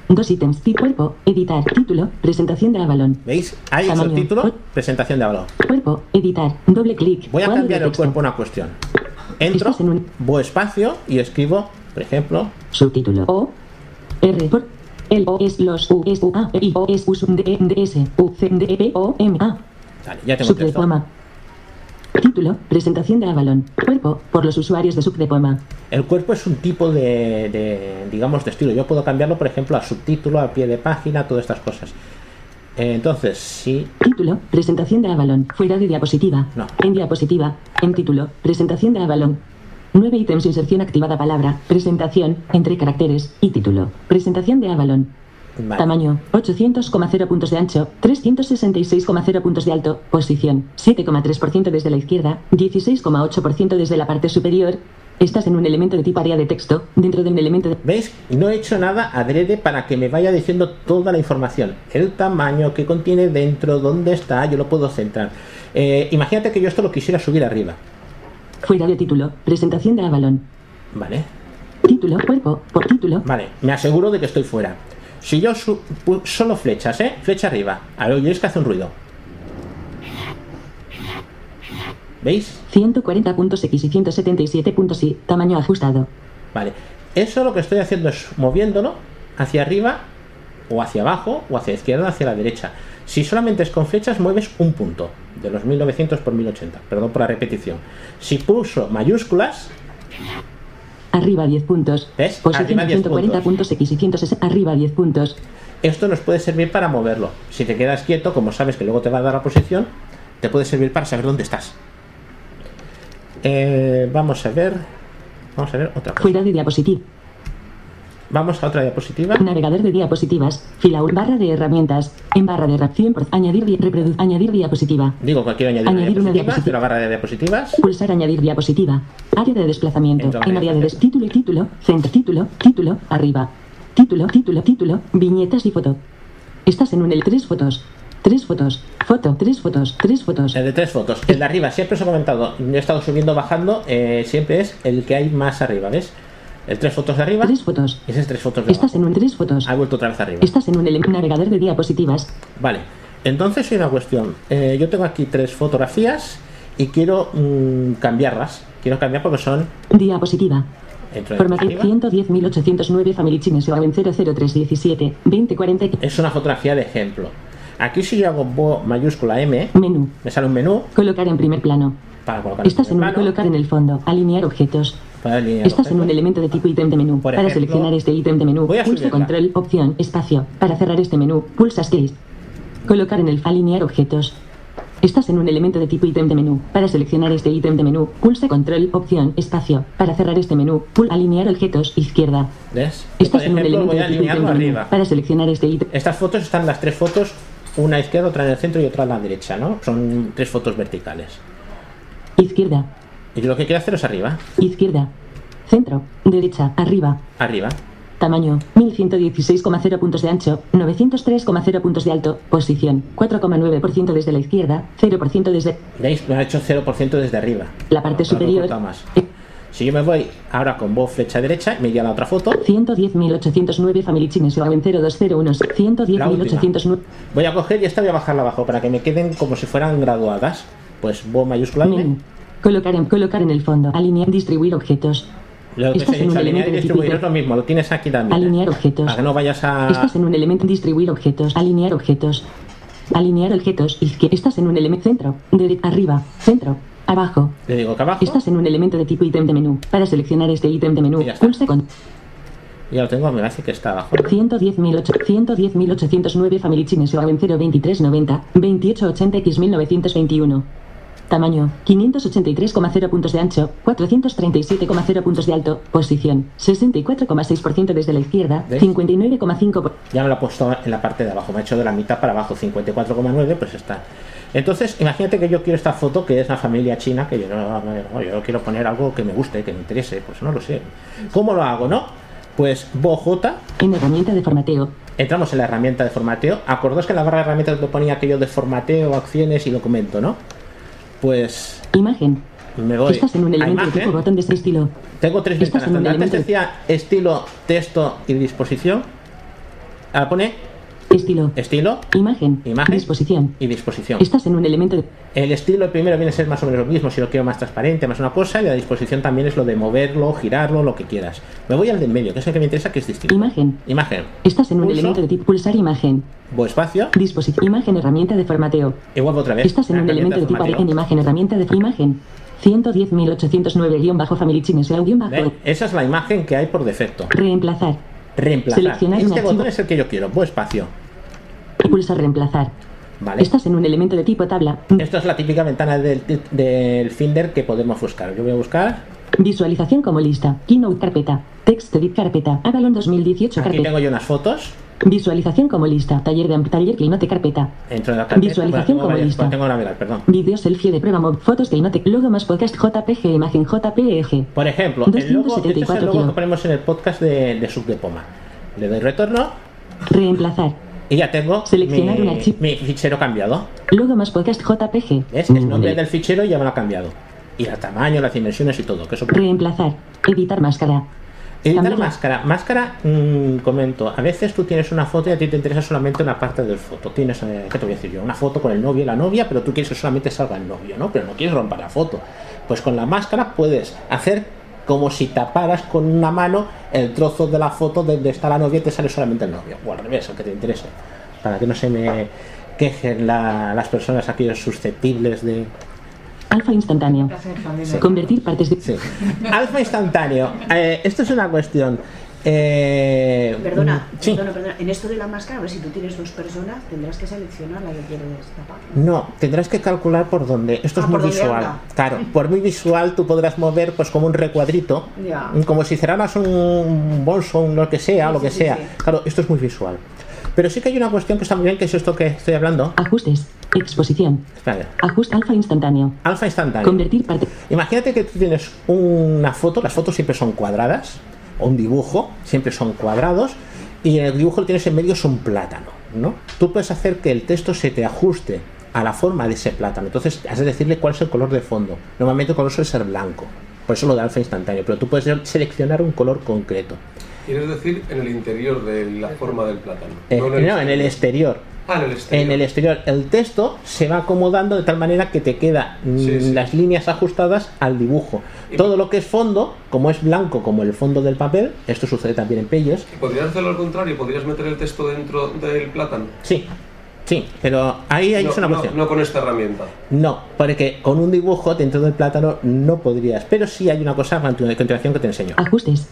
Dos ítems, cuerpo, editar, título, presentación de Avalon. ¿Veis? Ahí es el título. Presentación de Avalon. Cuerpo, editar, doble clic. Voy a cambiar el cuerpo una cuestión. Entro, Estás en un- voy espacio y escribo, por ejemplo, Subtítulo. O. R. Por. El O es los U es U A E I O es U D E D S U C D E P O M A. Vale, ya tengo texto. Título. Presentación de Avalon. Cuerpo. Por los usuarios de Subdepoma. El cuerpo es un tipo de, de, digamos, de estilo. Yo puedo cambiarlo, por ejemplo, a subtítulo, a pie de página, todas estas cosas. Eh, Entonces, si Título. Presentación de Avalon. Fuera de diapositiva. No. En diapositiva. En título. Presentación de Avalon. Nueve ítems. Inserción activada palabra. Presentación. Entre caracteres. Y título. Presentación de Avalon. Vale. Tamaño, 800,0 puntos de ancho, 366,0 puntos de alto, posición, 7,3% desde la izquierda, 16,8% desde la parte superior. Estás en un elemento de tipo área de texto, dentro de un elemento de... ¿Veis? No he hecho nada adrede para que me vaya diciendo toda la información. El tamaño que contiene dentro, dónde está, yo lo puedo centrar. Eh, imagínate que yo esto lo quisiera subir arriba. Fuera de título, presentación de Avalon. Vale. Título, cuerpo, por título, Vale, me aseguro de que estoy fuera. Si yo solo flechas, ¿eh? Flecha arriba. A ver, oyeis que hace un ruido. ¿Veis? 140 puntos X y 177 puntos Y, tamaño ajustado. Vale. Eso lo que estoy haciendo es moviéndolo hacia arriba o hacia abajo, o hacia la izquierda, o hacia la derecha. Si solamente es con flechas, mueves un punto, de los 1900 por 1080. Perdón por la repetición. Si pulso mayúsculas, Arriba 10 puntos. ¿Ves? Posición Arriba 10 140 puntos. puntos X y 160. Arriba 10 puntos. esto nos puede servir para moverlo. Si te quedas quieto, como sabes que luego te va a dar la posición, te puede servir para saber dónde estás. Eh, vamos a ver. Vamos a ver otra cosa. Fuera de diapositiva. Vamos a otra diapositiva. Navegador de diapositivas. Fila barra de herramientas. En barra de reacción por añadir, di- reprodu- añadir diapositiva. Digo que quiero añadir, Añadir una una diapositiva, la barra de diapositivas. Pulsar añadir diapositiva. Área de desplazamiento. En área de des- diapositiva. título y título. Centro título. Título. Arriba. Título, título, título. Viñetas y foto. Estás en un L. Tres fotos. Tres fotos. Foto. Tres fotos. Tres fotos. El de tres fotos. El de arriba, siempre os he comentado. Yo he estado subiendo, bajando. eh, siempre es el que hay más arriba, ¿ves? El tres fotos de arriba. Tres fotos. Ese es tres fotos de Estás abajo. en un tres fotos. Ha vuelto otra vez arriba. Estás en un navegador de diapositivas. Vale. Entonces hay una cuestión. Eh, yo tengo aquí tres fotografías y quiero mm, cambiarlas. Quiero cambiar porque son. Diapositiva. Formato diapositiva. 110.809 Family Chines en 00317 2040 Es una fotografía de ejemplo. Aquí si yo hago mayúscula M, menú. me sale un menú Colocar en primer plano. para colocar Estás en un primer plano, colocar en el fondo. Alinear objetos. para alinear Estás en un objetos. elemento de tipo ítem de menú. Por Para ejemplo, seleccionar este ítem de menú, pulsa control, opción, espacio. Para cerrar este menú, pulsa space. Colocar en el alinear objetos. Estás en un elemento de tipo ítem de menú. Para seleccionar este ítem de menú, pulsa control, opción, espacio. Para cerrar este menú, pulsa alinear objetos, izquierda. ¿Ves? Estás en un ejemplo, elemento de tipo ítem de menú. Para seleccionar este ítem. Estas fotos están las tres fotos, una izquierda, otra en el centro y otra a la derecha, ¿no? Son tres fotos verticales. Izquierda, Y yo lo que quiero hacer es arriba, izquierda. Centro, derecha, arriba. arriba. Tamaño, 1116,0 puntos de ancho, 903,0 puntos de alto, posición, 4,9% desde la izquierda, 0% desde ¿Veis? Me ha hecho 0% desde arriba. la parte No lo superior. más. Si yo me voy ahora con voz flecha derecha, me iría a la otra foto. 110.809 Family Chines en 0201, La última. 110.809 Voy a coger y esta voy a bajarla abajo para que me queden como si fueran graduadas. Pues voz mayúscula menú. Colocar en, colocar en el fondo, alinear, distribuir objetos. Lo que Estás he en dicho, un alinear elemento y distribuir es lo mismo, lo tienes aquí también. Alinear objetos. Para que no vayas a. Estás en un elemento distribuir objetos, alinear objetos. Alinear objetos, izquierda. Estás en un elemento centro, de arriba, centro, abajo. Le digo que abajo. Estás en un elemento de tipo ítem de menú. Para seleccionar este ítem de menú, ya pulse con Ya lo tengo, me parece que está abajo. 110.800 110.809 Family Chines o 02390 2880 x 1921. Tamaño 583,0 puntos de ancho, 437,0 puntos de alto, posición 64,6% desde la izquierda, ¿Ves? 59,5 por- Ya me lo ha puesto en la parte de abajo, me ha hecho de la mitad para abajo, 54,9, pues está. Entonces, imagínate que yo quiero esta foto que es la familia china, que yo no, no, yo quiero poner algo que me guste, que me interese, pues no lo sé. ¿Cómo lo hago, no? Pues BOJ, en herramienta de formateo. entramos en la herramienta de formateo. Acordaos que en la barra de herramientas te ponía aquello de formateo, acciones y documento, ¿no? Pues Imagen. me voy Estás en un elemento de tipo botón de este estilo. Tengo tres Estás ventanas. en un Donde antes elemento- decía estilo, texto y disposición. Ahora pone Estilo. estilo Imagen. Imagen. Disposición. y disposición. Estás en un elemento de El estilo primero viene a ser más o menos lo mismo, si lo quiero más transparente, más una cosa, y la disposición también es lo de moverlo, girarlo, lo que quieras. Me voy al del medio, que es el que me interesa, que es distinto. Imagen. Imagen. Estás en un elemento de tipo pulsar imagen. Voy espacio Disposición. Imagen herramienta de formateo. vuelvo otra vez. Estás en un elemento de tipo en imagen herramienta de imagen. 110.809-family chines guion bajo. ¿Ven? Esa es la imagen que hay por defecto. Reemplazar. Reemplazar. Seleccionar este archivo. botón es el que yo quiero. Voy espacio. Pulsar reemplazar. Vale. Estás en un elemento de tipo tabla. Esto es la típica ventana del, del Finder que podemos buscar. Yo voy a buscar. Visualización como lista. Keynote carpeta. Text edit carpeta. Avalon 2018 Aquí carpeta. tengo yo unas fotos. Visualización como lista. Taller de taller Keynote carpeta. Entro en la carpeta. Visualización Bueno, como varias- lista. Tengo navegar, perdón. Video selfie de prueba mob. Fotos Keynote. Logo más podcast JPG. Imagen JPEG. Por ejemplo, el logo, este es el 274 logo que ponemos en el podcast de, de Sub de Poma. Le doy retorno Reemplazar. y ya tengo Seleccionar mi, un archivo. mi fichero cambiado. Logo más podcast JPG. ¿Ves? El nombre del fichero ya me lo ha cambiado. Y el tamaño, las dimensiones y todo. Que eso... Reemplazar. Editar máscara. La- máscara. Máscara, mm, comento. A veces tú tienes una foto y a ti te interesa solamente una parte del foto. Tienes, eh, ¿qué te voy a decir yo? Una foto con el novio y la novia, pero tú quieres que solamente salga el novio, ¿no? Pero no quieres romper la foto. Pues con la máscara puedes hacer como si taparas con una mano el trozo de la foto donde está la novia y te sale solamente el novio. O al revés, el que te interese. Para que no se me quejen la- las personas, aquellos susceptibles de... Alfa instantáneo. Convertir partes de. Sí. Alfa instantáneo. Eh, esto es una cuestión. Eh, Perdona, sí. perdona, perdona. En esto de la máscara, a ver, si tú tienes dos personas, tendrás que seleccionar la que quieres tapar. No, tendrás que calcular por dónde. Esto es Ah, muy por dónde visual. anda. Claro, por muy visual tú podrás mover pues como un recuadrito, Ya. como si cerraras un bolso, un lo que sea, Sí, lo que sí, sí, sea. sí. Claro, esto es muy visual. Pero sí que hay una cuestión que está muy bien, que es esto que estoy hablando. Ajustes. Exposición. Espera, Ajuste alfa instantáneo. alfa instantáneo. Convertir parte. Imagínate que tú tienes una foto, las fotos siempre son cuadradas, o un dibujo, siempre son cuadrados, y en el dibujo que tienes en medio es un plátano, ¿no? Tú puedes hacer que el texto se te ajuste a la forma de ese plátano, entonces has de decirle cuál es el color de fondo. Normalmente el color suele ser blanco, por eso lo de alfa instantáneo, pero tú puedes seleccionar un color concreto. Quieres decir en el interior de la forma del plátano. Eh, no no, en el exterior. Ah, en el exterior. En el exterior, el texto se va acomodando de tal manera que te queda mm, Sí, sí. las líneas ajustadas al dibujo. Y- Todo lo que es fondo, como es blanco como el fondo del papel, esto sucede también en. ¿Y ¿Podrías hacerlo al contrario? ¿Podrías meter el texto dentro del plátano? Sí, sí, pero ahí hay no, una no- cuestión. no con esta herramienta. No, porque con un dibujo dentro del plátano no podrías. Pero sí hay una cosa a continuación que te enseño. Ajustes.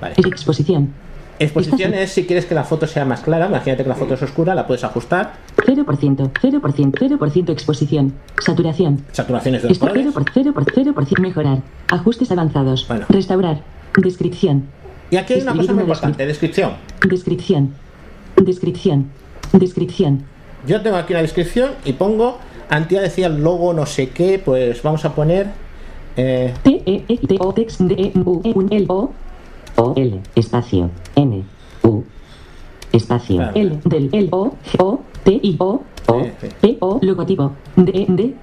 Vale. Exposición. Exposición es si quieres que la foto sea más clara. Imagínate que la foto es oscura, la puedes ajustar. 0%. 0%. 0% exposición. Saturación. Saturaciones de los Está colores. 0%, 0%, 0%. Mejorar. Ajustes avanzados. Bueno. Restaurar. Descripción. Y aquí hay una cosa muy importante, descripción. Descripción. Descripción. Descripción. Yo tengo aquí una descripción y pongo, Antía decía el logo no sé qué, pues vamos a poner... eh, T E X T O D E U E L O O L espacio N U espacio Claro. L del L O G O T I O O. P O logotipo D E D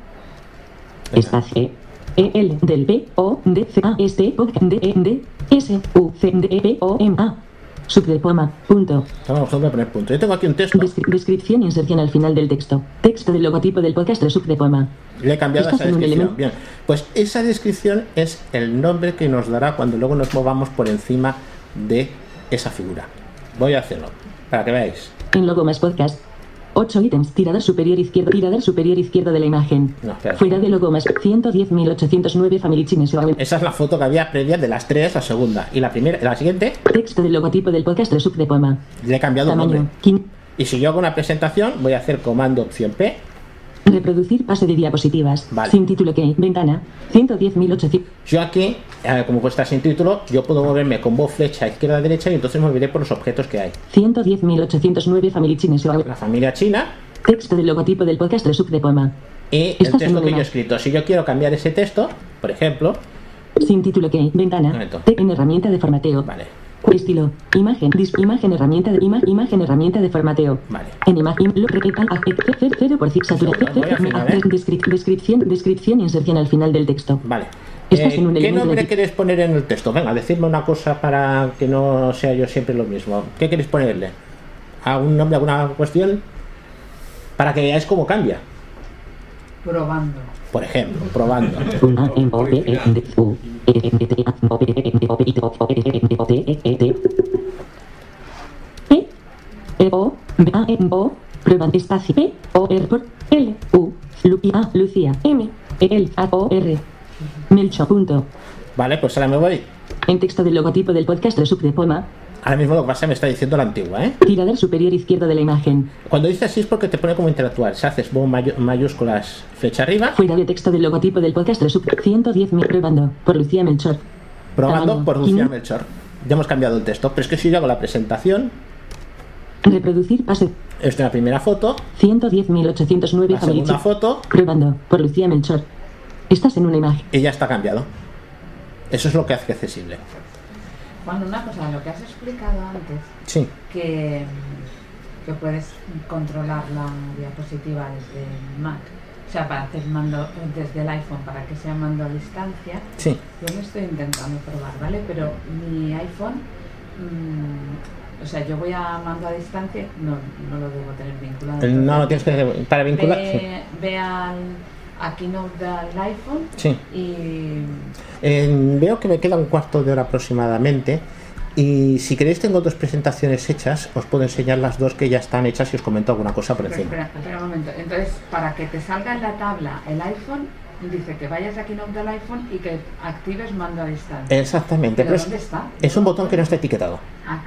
espacio E L del P O D C A S T podcast D E D S U C D E P O M A subdepoma punto Vamos a poner punto. Yo tengo aquí un texto, Descri- descripción e inserción al final del texto texto del logotipo del podcast de subdepoma le he cambiado esa descripción. Bien, pues esa descripción es el nombre que nos dará cuando luego nos movamos por encima de esa figura. Voy a hacerlo, para que veáis. En logo más podcast. 8 ítems. Tirador superior izquierdo. Tirador superior izquierdo de la imagen. No. Fuera de logo más. 110.809 Family Chines Esa es la foto que había previa de las tres, la segunda. Y la primera, la siguiente, Texto del logotipo del podcast de Sub de Poema. le he cambiado el Tamaño. nombre. Y si yo hago una presentación, voy a hacer comando opción P. Reproducir pase de diapositivas. Vale. Sin título que. Ventana. 110.800. Yo aquí, eh, como está sin título, yo puedo moverme con voz flecha izquierda derecha y entonces me moveré por los objetos que hay. 110.809 Family Chines La familia china Texto del logotipo del podcast de Sub de Poema. y el texto que yo he escrito. Si yo quiero cambiar ese texto, por ejemplo, Sin título que. Ventana. En herramienta de formateo. vale, Estilo. Imagen. Dis, imagen herramienta de ima- imagen herramienta de formateo. vale. En imagen. Lo, re, a, e, cero, cero por ¿eh? descripción. Descripción inserción al final del texto. Vale. Estás Eh, en un ¿Qué nombre queréis poner en el texto? Venga, decidme una cosa para que no sea yo siempre lo mismo. ¿Qué queréis ponerle? ¿Algún nombre, alguna cuestión? Para que veáis cómo cambia. Probando. Por ejemplo, probando. E E E E E E E L U Lucía M E L A O R Melcho punto Vale, pues ahora me voy. en texto del logotipo del podcast de Sub de Poma Ahora mismo lo que pasa me está diciendo la antigua, ¿eh? tirador superior izquierdo de la imagen Cuando dice así es porque te pone como interactuar. Si haces bo- mayu- mayúsculas flecha arriba, fuera de texto del logotipo del podcast de Sub 110.000 probando por Lucía Melchor probando Tamaño. por Lucía Quini- Melchor. Ya hemos cambiado el texto, pero es que si yo hago la presentación, reproducir pase esta es la primera foto, 110.809 la segunda foto Probando, por Lucía Melchor. Estás en una imagen. y ya está cambiado. Eso es lo que hace accesible. Juan, una cosa, lo que has explicado antes, Sí, que, que puedes controlar la diapositiva desde Mac, o sea, para hacer mando desde el iPhone para que sea mando a distancia, sí. yo lo estoy intentando probar, ¿vale? Pero mi iPhone, mm, o sea, yo voy a mando a distancia, no, no lo debo tener vinculado. No, lo tienes que para vincular. Sí. Ve, ve al, a Keynote del iPhone sí. y Eh, veo que me queda un cuarto de hora aproximadamente Y si queréis, tengo dos presentaciones hechas. Os puedo enseñar las dos que ya están hechas y os comento alguna cosa por encima. espera, espera un momento. Entonces, para que te salga en la tabla el iPhone, dice que vayas aquí Keynote del iPhone y que actives mando a distancia. Exactamente. ¿Pero dónde está? es un botón que no está etiquetado. Ah.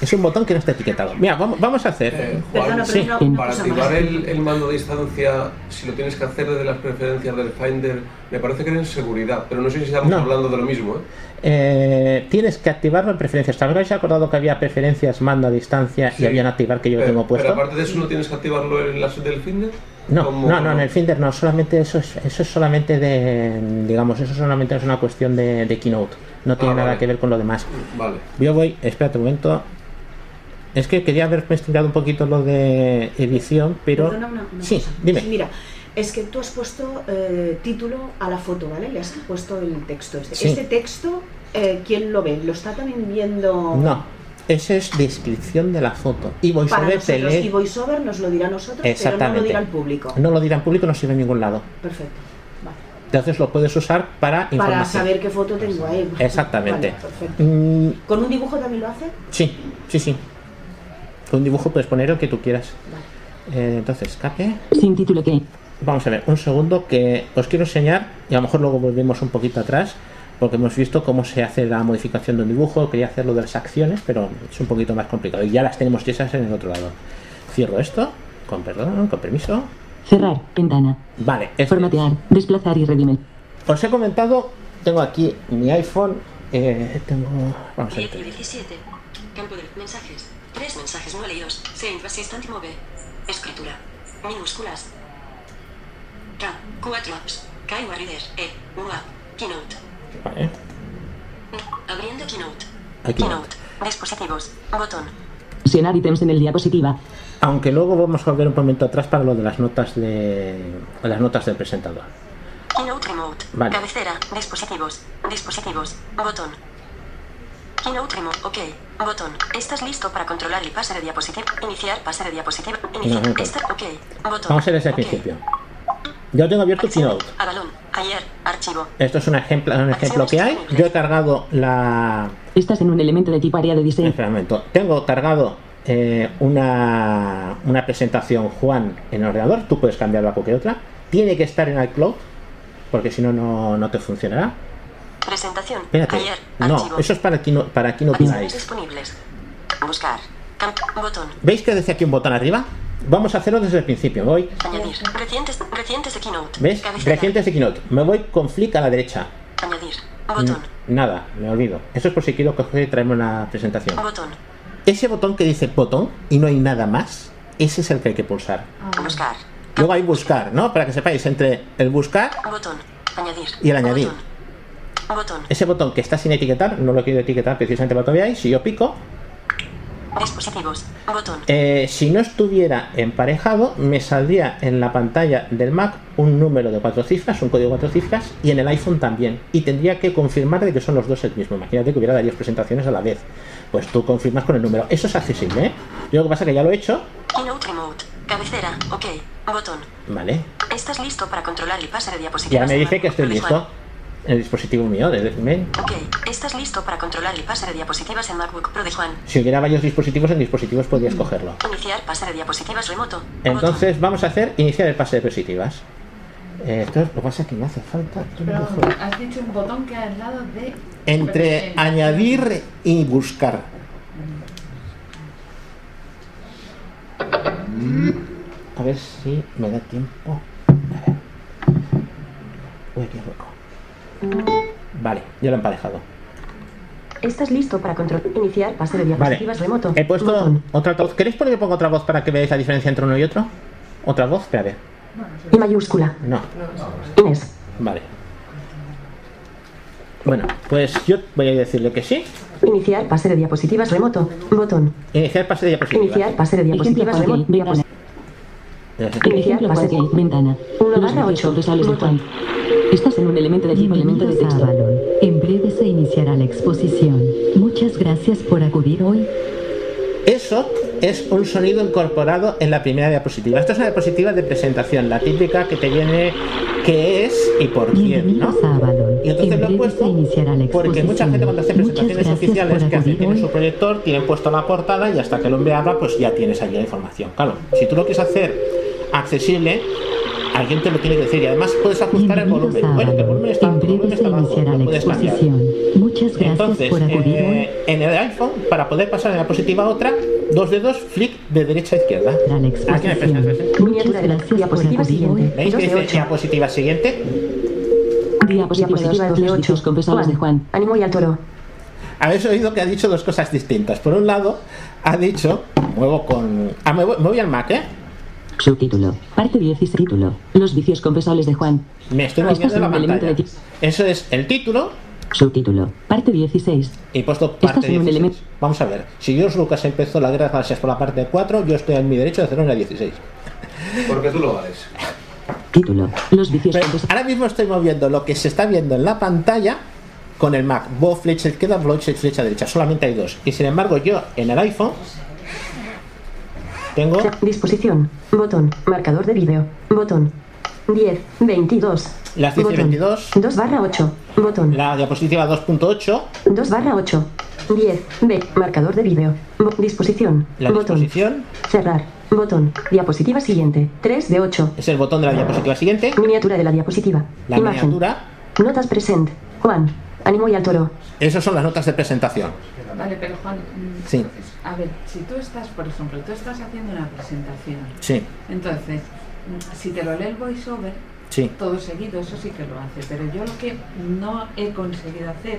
Es un botón que no está etiquetado. Mira, vamos, vamos a hacer. Eh, Juan, Sí. para activar el, el mando a distancia, si lo tienes que hacer desde las preferencias del Finder, me parece que era en seguridad, pero no sé si estamos No. hablando de lo mismo. ¿eh? Eh, tienes que activarlo en preferencias. ¿Te habéis acordado que había preferencias mando a distancia y Sí. había en activar que yo Pero- tengo puesto? Pero aparte de eso, ¿no tienes que activarlo en las del Finder? No, ¿Cómo- no, no, en el Finder no, solamente eso es, eso es solamente de, digamos, eso solamente es una cuestión de, de Keynote, no tiene Ah, nada vale. que ver con lo demás. Vale. Yo voy, espérate un momento, es que quería haber investigado un poquito lo de edición, pero... Perdona una- una sí, dime. Mira, es que tú has puesto eh, título a la foto, ¿vale? Le has puesto el texto este. Sí. Este texto, eh, ¿quién lo ve? ¿Lo está también viendo? No, esa es descripción de la foto. Y Para VoiceOver te lee- Y VoiceOver nos lo dirá a nosotros, pero no Exactamente. lo dirá al público. No lo dirá en público, no sirve en ningún lado. Perfecto. Vale. Entonces lo puedes usar para Para información. saber qué foto tengo ahí. Exactamente. Vale, perfecto. Mm, ¿Con un dibujo también lo hace? sí, sí, sí. Con un dibujo puedes poner el que tú quieras. Vale. Eh, entonces, escape. Sin título que. Vamos a ver, un segundo que os quiero enseñar y a lo mejor luego volvemos un poquito atrás porque hemos visto cómo se hace la modificación de un dibujo, quería hacerlo de las acciones, pero es un poquito más complicado y ya las tenemos hechas en el otro lado. Cierro esto, con perdón, con permiso. Cerrar. Ventana. Vale, este- Formatear. Desplazar y redimir. os he comentado, tengo aquí mi iPhone, eh, tengo... Vamos a ver. 10 y 17. Campo de mensajes. Tres mensajes no leídos. Save Assistant Move. Escritura. Minúsculas. K. 4 apps. Kaiwa Reader. E. UA. Keynote. Vale, Abriendo Keynote. aquí. Keynote. Dispositivos. Botón. Senar ítems en el diapositiva. Aunque luego vamos a volver un momento atrás para lo de las notas de las notas del presentador. Keynote Remote. Vale. Cabecera. Dispositivos. Dispositivos. Botón. Keynote Remote. OK. Botón. ¿Estás listo para controlar el pase de diapositiva? Iniciar pase de diapositiva. Iniciar. Esta- OK. Botón. Vamos a ver desde el OK. principio. Yo tengo abierto Keynote. Avalon. Ayer. Archivo. Esto es un ejemplo, un ejemplo que hay. Yo he cargado la. Estás en un elemento de tipo área de diseño. Espera un momento. Tengo cargado eh, una, una presentación Juan en el ordenador. Tú puedes cambiarla a cualquier otra. Tiene que estar en iCloud, porque si no, no no te funcionará. Presentación. Espérate. Ayer. No, Archivo. eso es para Keynote, para Keynote Acciones Live. disponibles. Buscar. Botón. ¿Veis que desde aquí un botón arriba? Vamos a hacerlo desde el principio. Voy. Añadir. Recientes, recientes de Keynote. ¿Ves? Cabecera. Recientes de Keynote. Me voy con flick a la derecha. Añadir. Botón. Nada, me olvido. Eso es por si quiero coger y traerme una presentación. Botón. Ese botón que dice botón y no hay nada más, ese es el que hay que pulsar. Buscar. Luego hay buscar, ¿no? Para que sepáis, entre el buscar, Botón. Añadir. Y el añadir. Botón. Botón. ese botón que está sin etiquetar, no lo quiero etiquetar precisamente para que veáis, si yo pico, Dispositivos. Botón. eh, si no estuviera emparejado, me saldría en la pantalla del Mac un número de cuatro cifras, un código de cuatro cifras, y en el iPhone también. Y tendría que confirmar de que son los dos el mismo. Imagínate que hubiera varias presentaciones a la vez. Pues tú confirmas con el número. Eso es accesible, ¿eh? Yo lo que pasa es que ya lo he hecho. Cabecera. OK. Botón. ¿vale? ¿Estás listo para controlar el pase de diapositivas? Ya me dice que estoy listo. El dispositivo mío, de mail. OK. ¿Estás listo para controlar el pase de diapositivas en MacBook Pro de Juan? Si hubiera varios dispositivos, en dispositivos podías cogerlo. Iniciar pase de diapositivas remoto. Entonces vamos a hacer iniciar el pase de diapositivas. Eh, esto es- lo que pasa es que me hace falta Pero has dicho un botón que hay al lado de. entre añadir y buscar. A ver si me da tiempo. A ver. Uy, qué hueco. Vale, ya lo he emparejado. Estás listo para controlar. Iniciar pase de Vale, diapositivas remoto. he puesto Botón. otra altavoz. ¿Queréis poner que ponga otra voz para que veáis la diferencia entre uno y otro? ¿Otra voz? Espera, a ver. Y mayúscula. No, Inés. vale. Bueno, pues yo voy a decirle que sí. Iniciar pase de diapositivas remoto. Botón. Iniciar pase de diapositivas. Iniciar pase de diapositivas remoto. Iniciar pase de ventana. 1 barra 8. Sobresales de Juan. Estás en un elemento de tipo elemento de texto. Avalon. En breve se iniciará la exposición. Muchas gracias por acudir hoy. Eso es un sonido incorporado en la primera diapositiva. Esta es una diapositiva de presentación, la típica que te viene qué es y por quién, ¿no? Y entonces en lo he puesto la porque mucha gente cuando hace presentaciones oficiales que hacen hoy. su proyector, tienen puesto la portada y hasta que el hombre habla, pues ya tienes allí la información. Claro, si tú lo quieres hacer accesible, alguien te lo tiene que decir y además puedes ajustar el volumen. a Bueno, que el volumen está En alto, el volumen está bajo, lo puedes cambiar. Muchas gracias Entonces, por acudir eh, en el iPhone, para poder pasar de la positiva a otra, dos dedos, flick de derecha a izquierda. La Aquí me prestas, Muchas gracias por Diapositiva siguiente. ¿Veis que dice ocho. diapositiva siguiente? Diapositiva 2. Diapositiva Los 2 de dichos 8. confesables de Juan. Ánimo y al toro. Habéis oído que ha dicho dos cosas distintas. Por un lado, ha dicho, muevo con. Ah, me voy, me voy al Mac, ¿eh? Subtítulo. Parte 16. Título. Los vicios confesables de Juan. Me estoy moviendo en la pantalla. de Eso es el título Subtítulo. Parte 16. y he puesto parte Estás en un 16. elemento- Vamos a ver. Si George Lucas empezó la guerra de galaxias por la parte 4, yo estoy en mi derecho de hacer una 16. Porque tú lo vales. Título. Los vicios Pero confesables. ahora mismo estoy moviendo lo que se está viendo en la pantalla con el Mac. Bo flecha izquierda, flecha derecha. Solamente hay dos. Y sin embargo, yo en el iPhone tengo. Disposición. Botón. Marcador de vídeo. Botón. 10. 22. Las 10 y Botón. 22. 2 barra 8. Botón. La diapositiva 2.8, 2 barra 8. 10. B. Marcador de vídeo. Disposición. la Botón. disposición, Cerrar. Botón. Diapositiva siguiente. 3 de 8. es el botón de la diapositiva siguiente, Miniatura de la diapositiva. la Imagen. miniatura. Notas present. Juan. Ánimo y al toro. Esas son las notas de presentación. Vale, pero Juan, mm, Sí. a ver, si tú estás, por ejemplo, tú estás haciendo una presentación, Sí, entonces, mm, si te lo lee el voiceover, sí. todo seguido, eso sí que lo hace, pero yo lo que no he conseguido hacer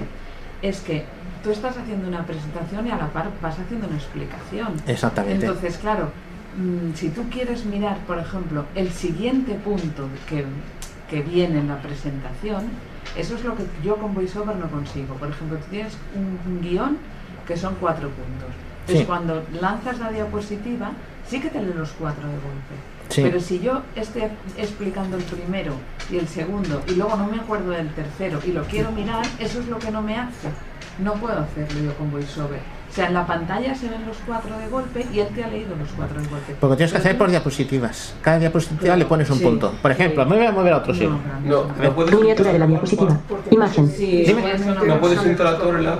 es que tú estás haciendo una presentación y a la par vas haciendo una explicación. Exactamente. Entonces, claro, mm, si tú quieres mirar, por ejemplo, el siguiente punto que, que viene en la presentación, eso es lo que yo con VoiceOver no consigo. Por ejemplo, tú tienes un guion que son cuatro puntos. Entonces, Sí. cuando lanzas la diapositiva, sí que te lee los cuatro de golpe. Sí. Pero si yo estoy explicando el primero y el segundo y luego no me acuerdo del tercero y lo quiero mirar, eso es lo que no me hace. No puedo hacerlo yo con VoiceOver. O sea, en la pantalla se ven los cuatro de golpe y él te ha leído los cuatro de golpe. Porque tienes que hacer por diapositivas. Cada diapositiva le pones un Sí. punto. Por ejemplo, me voy a mover a otro No, sitio. No, no puedes, Miniatura de la diapositiva. Imagen. Dime. no puedes interactuar en la,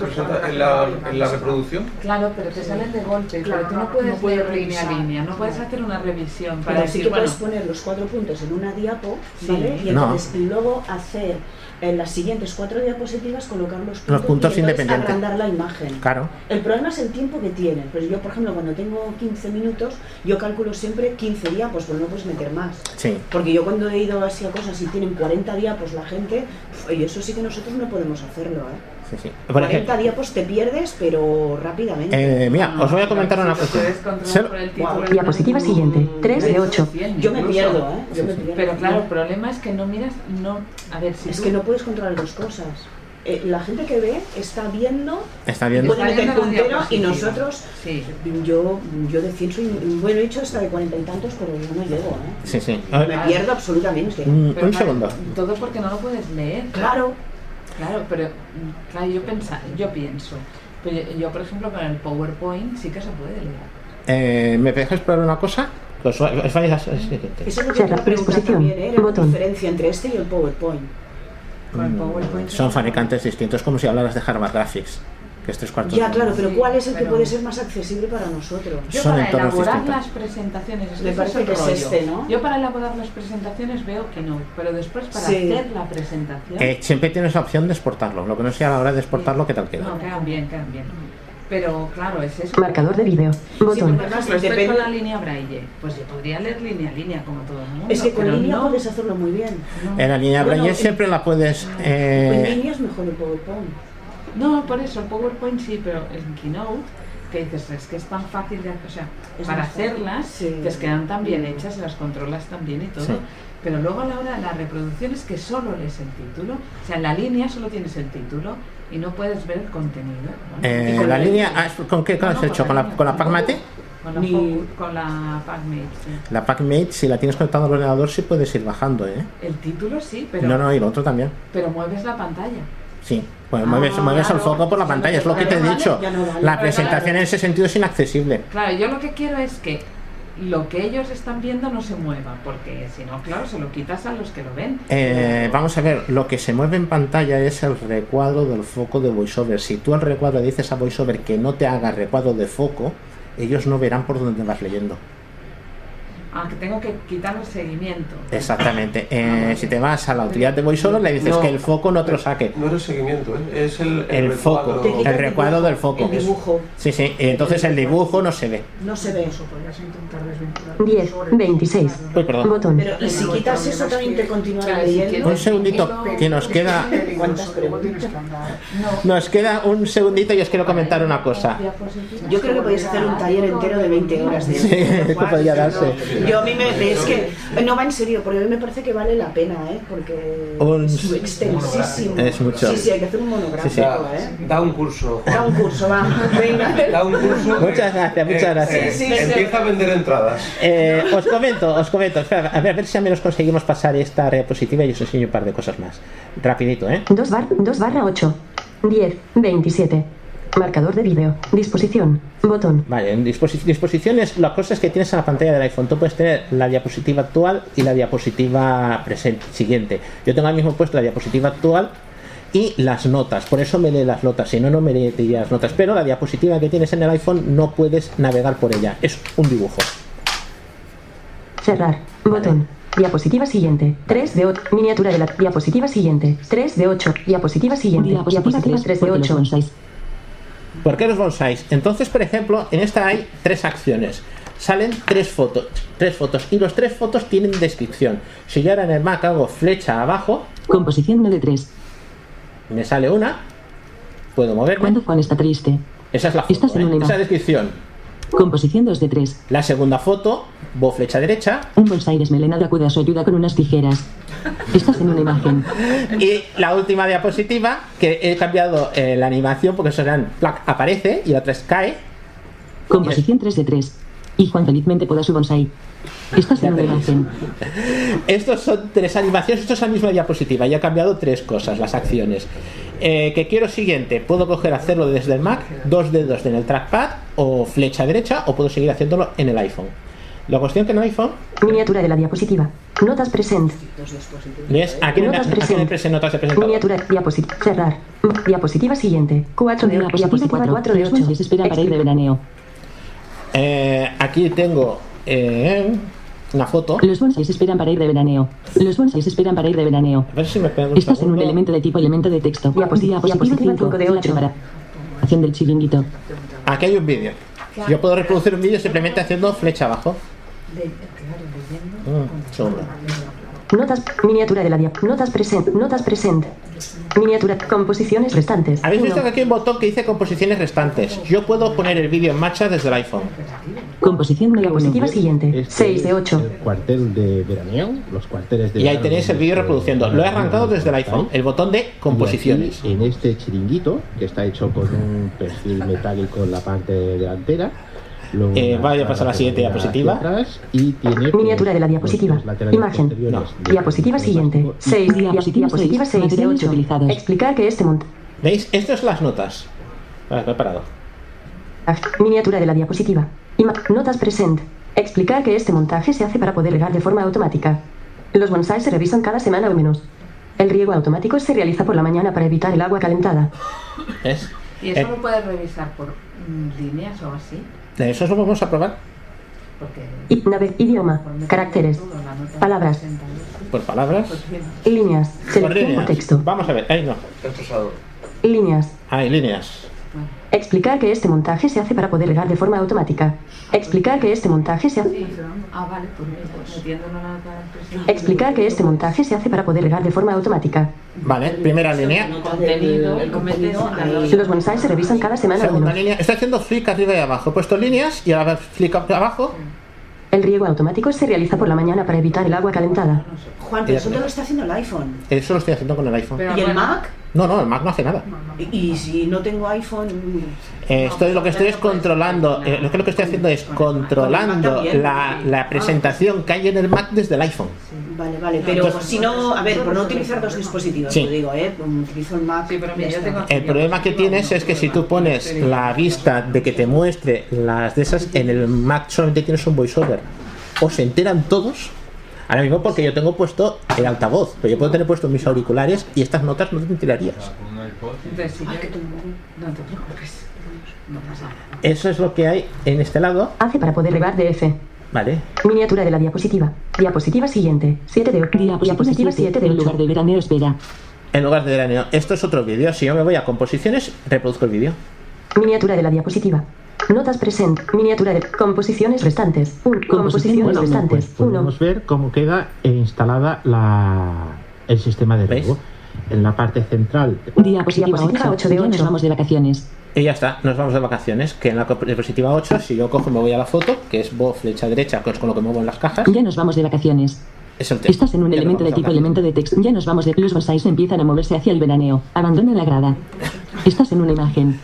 en la, en la reproducción. Claro, pero te salen de golpe, Claro, pero tú no no- puedes no puedes leer línea a línea, no puedes hacer una revisión para Pero sí decir, que bueno, puedes poner los cuatro puntos en una diapo, Sí. ¿vale? Y No. entonces luego hacer en las siguientes cuatro diapositivas colocar los puntos, Los puntos y independientes. agrandar la imagen. Claro. El problema es el tiempo que tienen. Pues yo, por ejemplo, cuando tengo 15 minutos, yo calculo siempre 15 diapos, pues no puedes meter más. Sí. Porque yo cuando he ido así a cosas y tienen 40 diapos la gente, y eso sí que nosotros no podemos hacerlo, ¿eh? Sí, sí. Por 40 ejemplo, diapos te pierdes, pero rápidamente. eh, mira, os voy a comentar una cosa. Diapositiva siguiente. 3 de 8. yo me pierdo, ¿eh? Yo me pierdo. Pero claro, el problema es que no miras, no, a ver, si Es tú- que no puedes controlar dos cosas. Eh, la gente que ve está viendo, Está viendo. puede Está meter puntero y nosotros, Sí. yo, yo de 100 soy, bueno, he hecho hasta de cuarenta y tantos, pero yo no llego, ¿eh? Sí, sí. Me pierdo absolutamente. mm, Pero un segundo. Todo porque no lo puedes leer. Claro, Claro, pero mm, claro, yo pensa, yo pienso. Pero yo, yo, por ejemplo, con el PowerPoint sí que se puede leer. Eh, ¿Me dejáis probar una cosa? Os va- os vais a- eso es lo que te preguntar ¿eh? La diferencia entre este y el PowerPoint. Con el PowerPoint. Son fabricantes distintos, como si hablaras de Harvard Graphics, que es tres cuartos. Ya, claro, pero ¿cuál es el que pero- puede ser más accesible para nosotros? Yo Son para elaborar distintos. las presentaciones, es que Me parece que es este, ¿no? Yo para elaborar las presentaciones veo que no, pero después para Sí. hacer la presentación, Eh, siempre tienes la opción de exportarlo. Lo que no sea a la hora de exportarlo, ¿qué tal queda? no, quedan bien, quedan bien. Pero claro, es eso. Marcador de vídeo. Sí, por Botón. ejemplo, estoy Depende- con la línea braille, pues yo podría leer línea a línea como todo el mundo. Es que con línea no, puedes hacerlo muy bien. no. En la línea Bueno, Braille en- siempre la puedes. En Eh, línea es mejor el PowerPoint. No, por eso PowerPoint sí, pero el Keynote, que dices, es que es tan fácil de hacer, o sea, Es para hacerlas, sí. te quedan tan bien hechas las controlas tan bien y todo. Sí. Pero luego a la hora de la reproducción es que solo lees el título, o sea, en la línea solo tienes el título y no puedes ver el contenido. Eh, y con la el- línea. ¿Con qué has no, hecho? ¿Con la, con la PacMate? Con la, Ni- con la PacMate, sí. La PacMate, si la tienes conectada al ordenador, sí puedes ir bajando, ¿eh? El título sí, pero, No, no, y el otro también. pero mueves la pantalla. Sí, pues Ah, mueves, mueves el foco por la pantalla, es lo que te he dicho. no. La presentación en ese sentido es inaccesible. Claro, yo lo que quiero es que lo que ellos están viendo no se mueva, porque si no, claro, se lo quitas a los que lo ven. Eh, vamos a ver, lo que se mueve en pantalla es el recuadro del foco de VoiceOver. Si tú al recuadro dices a VoiceOver que no te haga recuadro de foco, ellos no verán por dónde vas leyendo. Ah, que tengo que quitar el seguimiento. Exactamente. Eh, si te vas a la utilidad de VoiceOver, le dices No. que el foco no te lo saque. No es el seguimiento, ¿eh? es el, El foco, recuadro. el recuadro del foco. El dibujo. Sí, sí. Entonces el dibujo no se ve. No se ve. 10, 26. Uy, perdón. Botón. Pero y si quitas eso también te si leyendo. Un segundito, que nos queda. ¿Cuántas preguntas? Nos queda un segundito y os quiero comentar una cosa. Yo creo que podéis hacer un taller entero de 20 horas de Sí, que podría darse. Yo a mí me es que no va en serio, porque a mí me parece que vale la pena, ¿eh? Porque Un- es extensísimo. Es mucho. Sí, sí, hay que hacer un monográfico, Sí, sí. ¿eh? Da un curso. Juan. Da un curso, va. Venga. Da un curso. Muchas gracias, muchas gracias. Sí, sí, sí. Empieza a vender entradas. Eh, os comento, os comento. Espera, a ver, a ver si al menos conseguimos pasar esta diapositiva y os enseño un par de cosas más. Rapidito, ¿eh? 2 bar, 2 barra 8. 10, 27. Marcador de vídeo. Disposición. Botón. Vale, en disposi- disposiciones, las cosas que tienes en la pantalla del iPhone. Tú puedes tener la diapositiva actual y la diapositiva presente, siguiente. Yo tengo ahora mismo puesto la diapositiva actual y las notas. Por eso me lee las notas, si no, no me leería las notas. Pero la diapositiva que tienes en el iPhone no puedes navegar por ella. Es un dibujo. Cerrar. Botón. Diapositiva siguiente. 3 de 8. Miniatura de la diapositiva siguiente. 3 de 8. Diapositiva siguiente. Diapositiva 3 de 8. ¿Por qué los bonsáis? Entonces, por ejemplo, en esta hay tres acciones. Salen tres fotos, tres fotos y los tres fotos tienen descripción. Si yo ahora en el Mac hago flecha abajo, Composición de 3. me sale una, puedo moverme. Cuando Juan está triste. Esa es la foto, Estás en ¿eh? esa descripción. Composición 2 de 3. La segunda foto, voy flecha derecha. Un bonsai desmelenado acude a su ayuda con unas tijeras. Estás en una imagen. Y la última diapositiva, que he cambiado eh, la animación porque eso eran, plac, aparece y la otra es cae. Composición 3 de 3. Y Juan felizmente poda su bonsai. Estás en una imagen. Estos son tres animaciones, esto es la misma diapositiva. Ya he cambiado tres cosas, las acciones. Eh, que quiero siguiente, puedo coger hacerlo desde el Mac, dos dedos en el trackpad o flecha derecha, o puedo seguir haciéndolo en el iPhone. La cuestión que en el iPhone Miniatura de la diapositiva. Notas present. es aquí en, Notas aquí en el present. present notas de presentador. Miniatura. Diapositiva. Cerrar. Diapositiva siguiente. 4 de 8. Diapositiva 4 de 8. Desespera para ir de veraneo. Eh, aquí tengo eh, una foto. Los bonsais esperan para ir de veraneo. Los bonsais esperan para ir de veraneo. A ver si me pego un Estás en un segundo. elemento de tipo elemento de texto. Diapositiva 5 de 8. Acción del chiringuito. Aquí hay un vídeo. Yo puedo reproducir un vídeo simplemente haciendo flecha abajo. Segundo. Notas. Miniatura de la dia. Notas present. Notas present. Miniatura. Composiciones restantes. Habéis visto que aquí hay un botón que dice composiciones restantes. Yo puedo poner el vídeo en marcha desde el iPhone. Composición de diapositiva siguiente. Este 6 de 8. El cuartel de veraneo, los cuarteles de Y ahí tenéis el vídeo reproduciendo. Lo he arrancado desde el iPhone. El botón de composiciones. En este chiringuito, que está hecho con un perfil metálico en la parte delantera. Eh, vaya a pasar a la siguiente diapositiva. y tiene Miniatura de la pues, diapositiva. Imagen. Diapositiva siguiente. plástico. 6. Diapositiva 6 de 8. Explicar que este mont. ¿Veis? Estas son las notas. Vale, me he parado. Miniatura de la diapositiva. Ima- Notas present. Explicar que este montaje se hace para poder regar de forma automática. Los bonsais se revisan cada semana o menos. El riego automático se realiza por la mañana para evitar el agua calentada. ¿Y eso Eh, lo puedes revisar por mm, líneas o así? De eso lo vamos a probar I- nave- idioma. Caracteres. Palabras. por palabras. Líneas. Selección o texto. Vamos a ver. Ahí no. Líneas. Hay líneas. Explicar que este montaje se hace para poder regar de forma automática. Explicar que este montaje se hace. Ah, vale, pues expresión. Explicar que este montaje se hace para poder regar de forma automática. Vale, primera línea. Los bonsais se revisan cada semana Segunda línea. Estoy haciendo flick arriba y abajo. He puesto líneas y ahora flick abajo. El riego automático se realiza por la mañana para evitar el agua calentada. Juan, pero eso te lo está haciendo el iPhone. Eso lo estoy haciendo con el iPhone. ¿Y el Mac? No, no, el Mac no hace nada. Y, y si no tengo iPhone. Eh, estoy, lo que estoy es controlando, eh, lo que lo que estoy haciendo es controlando también. la, la presentación que hay en el Mac desde el iPhone. Vale, vale, pero si no, a ver, por no utilizar dos dispositivos, Sí. lo digo, ¿eh? Utilizo el Mac. Sí, pero yo tengo- El problema que tienes es que si tú pones la vista de que te muestre las de esas, en el Mac solamente tienes un voiceover. O se enteran todos. Ahora mismo porque yo tengo puesto el altavoz, pero yo puedo tener puesto mis auriculares y estas notas no te enterarías. No te preocupes. Eso es lo que hay en este lado. Hace para poder regar DF. Vale. Miniatura de la diapositiva. Diapositiva siguiente. 7 de Diapositiva 7 de 8. lugar de veraneo espera. En lugar de veraneo. Esto es otro vídeo. Si yo me voy a composiciones, reproduzco el vídeo. Miniatura de la diapositiva. Notas present. Miniatura de composiciones restantes. Un- composiciones Bueno, restantes. pues podemos ver cómo queda eh, instalada la, el sistema de riego. En la parte central. Diapositiva 8 de 8. nos vamos de vacaciones. Y ya está, nos vamos de vacaciones. Que en la diapositiva 8, si yo cojo y me voy a la foto, que es bo flecha derecha, que es con lo que muevo en las cajas, Ya nos vamos de vacaciones. es el. Estás en un Ya elemento de tipo elemento de texto. Ya nos vamos de los bonsais empiezan a moverse hacia el veraneo. Abandona la grada. Estás en una imagen.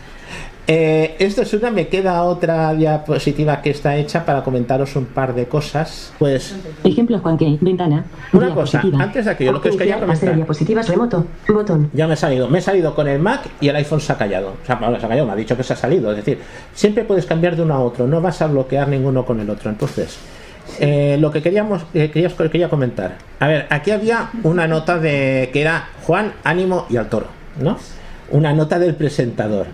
Eh, esto es una, me queda otra diapositiva que está hecha para comentaros un par de cosas. Pues Ejemplo Juan Key. Ventana. Una cosa, antes de aquello, lo que os quería comentar. diapositivas remoto. Botón. ya me he salido. Me he salido con el Mac y el iPhone se ha callado. O sea, bueno, se ha callado, me ha dicho que se ha salido. Es decir, siempre puedes cambiar de uno a otro, no vas a bloquear ninguno con el otro. Entonces, eh, lo que queríamos, eh, querías- quería comentar. A ver, aquí había una nota de que era Juan, Ánimo y al Toro, ¿no? Una nota del presentador.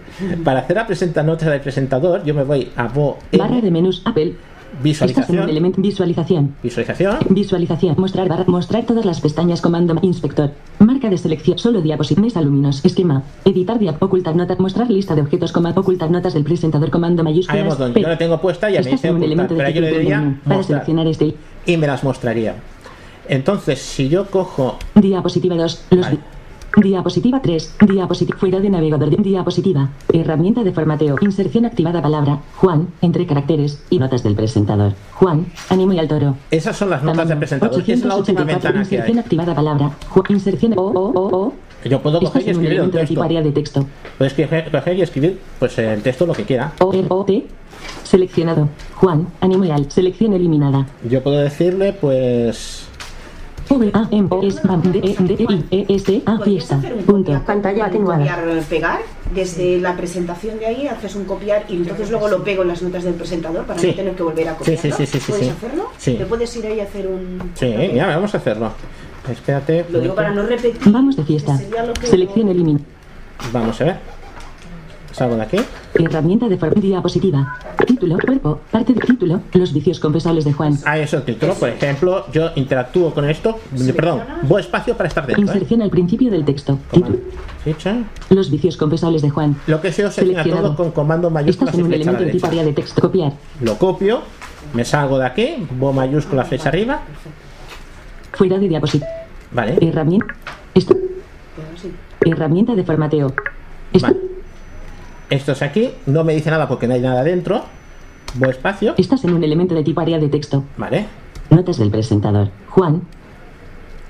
Para hacer la presenta nota del presentador, yo me voy a Bo Barra de menús Apple. Visualización, elemento visualización. visualización, Visualización. Mostrar barra. Mostrar todas las pestañas. Comando. Inspector. Marca de selección. Solo diapositivas. Mesa luminos. Esquema. Editar diap. Ocultar notas. Mostrar lista de objetos. Coma. Ocultar notas del presentador. Comando Ahí mayúsculas. hemos donde yo la tengo puesta y ya me dice un ocultar, elemento de pero yo le diría. Para seleccionar este. y me las mostraría. Entonces, si yo cojo Diapositiva 2. Los Vale. Di- Diapositiva 3. Diapositiva. Fuera de navegador. Diapositiva. Herramienta de formateo. Inserción activada palabra. Juan. Entre caracteres. Y notas del presentador. Juan. Ánimo y al toro. Esas son las notas del presentador. Es la última 884. ventana que Inserción activada palabra. Juan. Inserción. O, o, o, o. Yo puedo coger y escribir un texto. de texto. Puedes coger y escribir pues el texto lo que quiera. O, R, O, T. Seleccionado. Juan. Ánimo y al. Selección eliminada. Yo puedo decirle pues V, A, M, O, S, B, D, E, D, E, I, E, S, A, ¿Podrías fiesta. Punto. copiar- Pantalla atenuada. copiar, pegar desde la presentación de ahí haces un copiar y entonces luego lo pego en las notas del presentador para no tener que volver a Sí, copiarlo. sí, sí, sí, sí, ¿Puedes hacerlo? Sí. ¿Te puedes ir ahí a hacer un Sí, ya vamos a hacerlo. Espérate. Lo digo para no repetir. Vamos de fiesta. Selección eliminada. Vamos a ver. Salgo de aquí. Herramienta de forma diapositiva. Título, cuerpo, parte del título, los vicios confesables de Juan. Ahí es el título. Por ejemplo, yo interactúo con esto. Perdón, voy espacio para estar dentro. ¿eh? Inserción al principio del texto. Título. Ficha. Los vicios confesables de Juan. Lo que se os selecciona Seleccionado. todo con comando mayúsculas Estás en y un flecha a la elemento de tipo derecha. área de texto. Copiar. Lo copio, me salgo de aquí, bo mayúscula flecha arriba. Fuera de diapositiva. Vale. Herramienta. Esto. Herramienta de formateo. Esto. Esto es aquí, no me dice nada porque no hay nada dentro. Voy espacio. Estás en un elemento de tipo área de texto. Vale. Notas del presentador. Juan.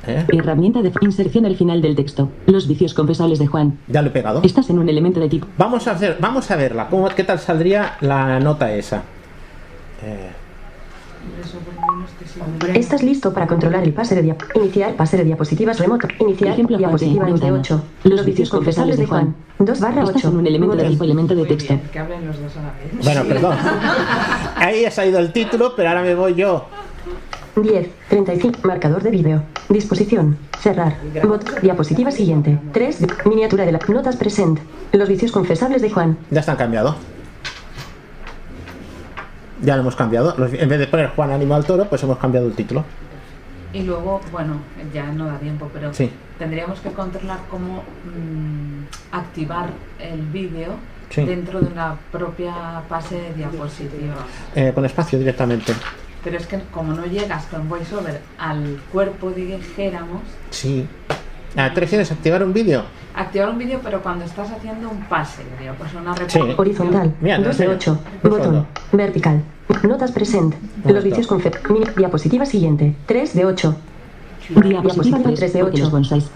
¿eh? Herramienta de inserción al final del texto. Los vicios confesables de Juan. Ya lo he pegado. Estás en un elemento de tipo. Vamos a hacer, vamos a verla. ¿Cómo, ¿Qué tal saldría la nota esa? Eh, Estás listo para controlar el pase de dia- Iniciar pase de diapositivas remoto. Iniciar Ejemplo, diapositiva Juan, 28. ventana. Los vicios confesables de Juan. 2 barra 8. Estás en un elemento de tipo elemento de texto. bien, que hablen los dos a la vez. bueno, perdón. Ahí ha salido el título, pero ahora me voy yo. 10, 35, marcador de vídeo. Disposición. Cerrar. Bot. Diapositiva siguiente. 3. Miniatura de la. Notas present. Los vicios confesables de Juan. Ya están cambiado. Ya lo hemos cambiado. En vez de poner Juan Animal Toro, pues hemos cambiado el título. Y luego, bueno, ya no da tiempo, pero Sí. tendríamos que controlar cómo mm, activar el vídeo Sí. dentro de una propia pase de diapositiva. Eh, con espacio directamente. Pero es que como no llegas con VoiceOver al cuerpo, dijéramos, Sí. Ah, ¿Te refieres a activar un vídeo? Activar un vídeo, pero cuando estás haciendo un pase, diría, pues una Sí. Horizontal. Mira, 2 de enseño. 8. Muy Botón. fondo. Vertical. Notas present. Los vicios confesables. Mini. Diapositiva siguiente. 3 de 8. Diapositiva 3 de 8.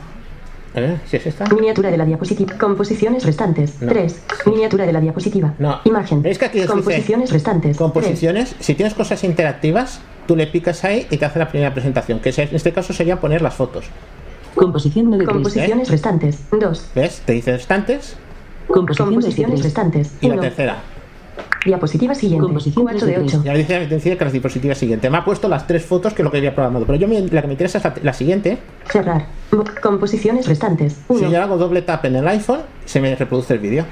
¿Eh? ¿Si es esta? Miniatura de la diapositiva. Composiciones restantes. No. 3. Miniatura de la diapositiva. No. Imagen. ¿Veis que aquí os dice Composiciones restantes. Composiciones. Si tienes cosas interactivas, tú le picas ahí y te hace la primera presentación, que en este caso sería poner las fotos. Composición 9 Composiciones restantes. 2. ¿Ves? Te dice restantes Composiciones restantes. y la 1. tercera. Diapositiva siguiente. Composición 4 de 8. Ya dice, decide que la diapositiva siguiente. Me ha puesto las tres fotos que es lo que había programado, pero yo me- la que me interesa es la, la siguiente. Cerrar. Composiciones restantes. Si 1. yo hago doble tap en el iPhone, se me reproduce el vídeo.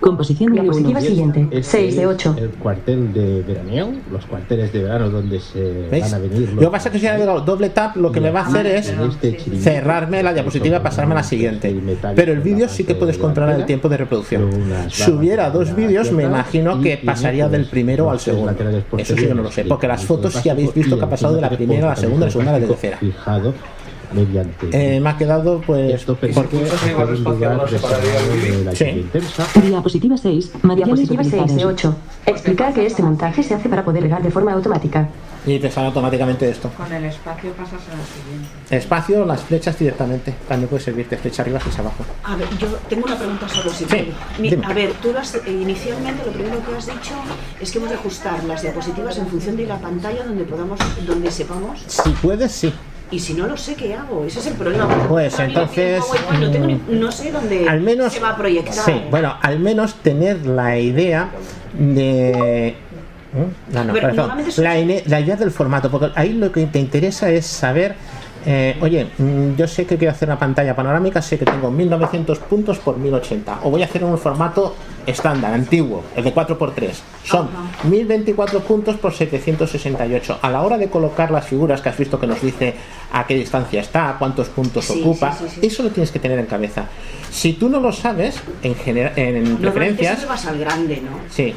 Composición es- siguiente. este 6 de es 8. El cuartel de veraneo, los cuarteles de verano donde se ¿Veis? van a venir. Lo que pasa es que si hago doble tap, lo que me va a hacer es Este cerrarme la diapositiva y pasarme a la siguiente. Pero el vídeo sí que puedes controlar el tiempo de reproducción. Si hubiera dos vídeos, me imagino que pasaría del primero al segundo. Eso sí que no lo sé, porque las fotos sí habéis visto que ha pasado de la primera a la segunda, de la segunda a la tercera. Mediante. Eh, me ha quedado pues Esto porque puede durar de la Sí. intensa. Diapositiva 6. Materiales Diapositiva 6 de utilizados. 8. Explicar que este montaje se hace para poder regar de forma automática. y te sale automáticamente esto. Con el espacio pasas a la siguiente. Espacio, las flechas directamente. También puede servirte flecha arriba, flecha abajo. A ver, yo tengo una pregunta solo si Sí. Mi-. A ver, tú las, eh, inicialmente lo primero que has dicho es que hemos de ajustar las diapositivas en función de la pantalla donde podamos, donde sepamos. Si puedes, sí. Y si no lo sé, ¿qué hago? Ese es el problema. Pues entonces, no, tengo ni- no sé dónde al menos se va a proyectar. Sí, bueno, al menos tener la idea de ¿Mm? No, no, Pero la, la idea del formato, porque ahí lo que te interesa es saber, eh, oye, mm, yo sé que quiero hacer una pantalla panorámica, sé que tengo 1900 puntos por 1080, o voy a hacer un formato estándar, antiguo, el de 4x3. Son 1024 puntos por 768. A la hora de colocar las figuras que has visto que nos dice a qué distancia está, cuántos puntos Sí, ocupa, sí, sí, sí. eso lo tienes que tener en cabeza. Si tú no lo sabes, en, en preferencias, vas al grande, ¿no? Sí.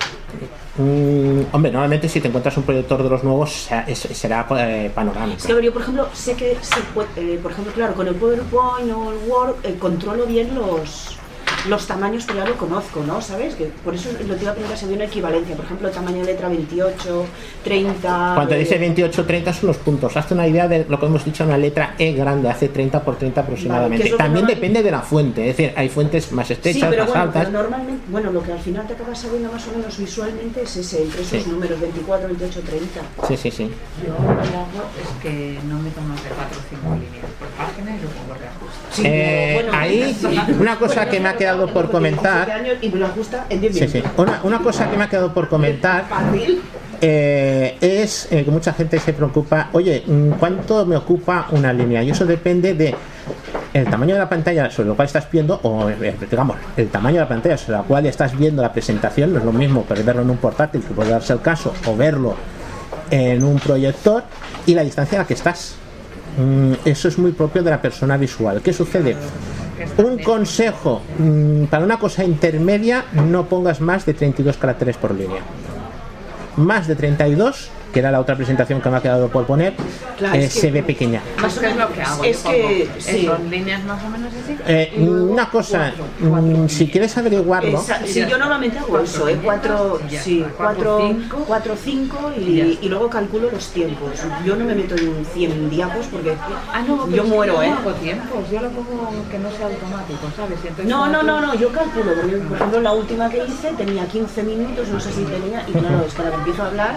Mm, hombre, normalmente si te encuentras un proyector de los nuevos será, eh, panorámico. Yo por ejemplo sé que se puede, eh, por ejemplo, claro, con el PowerPoint o el Word eh, controlo bien los los tamaños, pero ya lo conozco, ¿no? ¿Sabes? Que por eso lo te iba a preguntar si había una equivalencia. Por ejemplo, tamaño de letra 28, 30. Cuando eh, dice 28-30 son los puntos. Hazte una idea de lo que hemos dicho, una letra E grande, hace 30 por 30 aproximadamente. Vale, También normal- depende de la fuente, es decir, hay fuentes más Sí, estrechas, pero más bueno, altas. pero normalmente, bueno, lo que al final te acabas sabiendo más o menos visualmente es ese, entre esos Sí. números 24, 28, 30. Sí, sí, sí. Yo lo que hago es que no meto más de 4 o 5 líneas y lo. Sí, Eh, pero bueno, ahí, una cosa que me ha quedado por comentar. años y me lo ajusta en 10 Sí, minutos. sí. Una, una cosa que me ha quedado por comentar Fácil. eh, es eh, que mucha gente se preocupa, oye, mm, ¿cuánto me ocupa una línea? Y eso depende de el tamaño de la pantalla sobre lo cual estás viendo, o eh, digamos, el tamaño de la pantalla sobre la cual estás viendo la presentación, no es lo mismo verlo en un portátil, que puede darse el caso, o verlo en un proyector, y la distancia a la que estás. Mm, eso es muy propio de la persona visual. ¿Qué sucede? Un consejo mm, para una cosa intermedia, no pongas más de 32 caracteres por línea. Más de 32, que era la otra presentación que me ha quedado por poner, Claro, eh, se ve pequeña. Más o menos lo que hago. Es yo que, sí. Son líneas más o menos así. Eh, una cosa, mm, si quieres averiguarlo, Esa- sí, yo normalmente hago eso, ¿eh? 4, Ya sí, cuatro, 4, cinco. 4, 5 Y y, luego calculo los tiempos. Yo no me meto en 100 diapos porque Ah, no, yo muero, yo ¿eh? no hago tiempos, yo lo pongo que no sea automático, ¿sabes? Entonces No, no, no, no, yo calculo, porque por ejemplo la última que hice tenía 15 minutos, no sé si tenía, y claro, es que ahora que empiezo a hablar,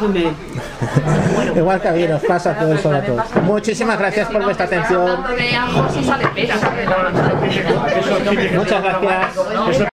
me. igual que a mí nos pasa todo eso a todos. Muchísimas gracias por vuestra atención. Muchas gracias.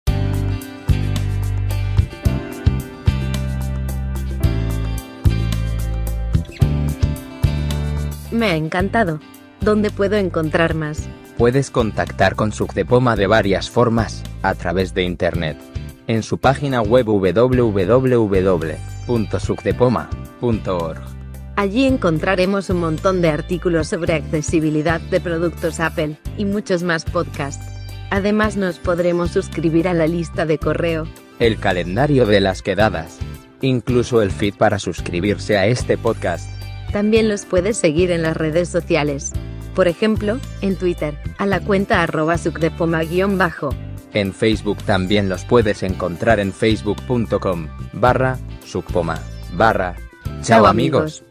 Me ha encantado. ¿Dónde puedo encontrar más? Puedes contactar con Sucdepoma de varias formas, a través de Internet. En su página web www.sucdepoma.org. Allí encontraremos un montón de artículos sobre accesibilidad de productos Apple y muchos más podcasts. Además nos podremos suscribir a la lista de correo. El calendario de las quedadas. Incluso el feed para suscribirse a este podcast. También los puedes seguir en las redes sociales. Por ejemplo, en Twitter, a la cuenta arroba sucdepoma-bajo. En Facebook también los puedes encontrar en facebook.com barra subpoma barra. Chao amigos.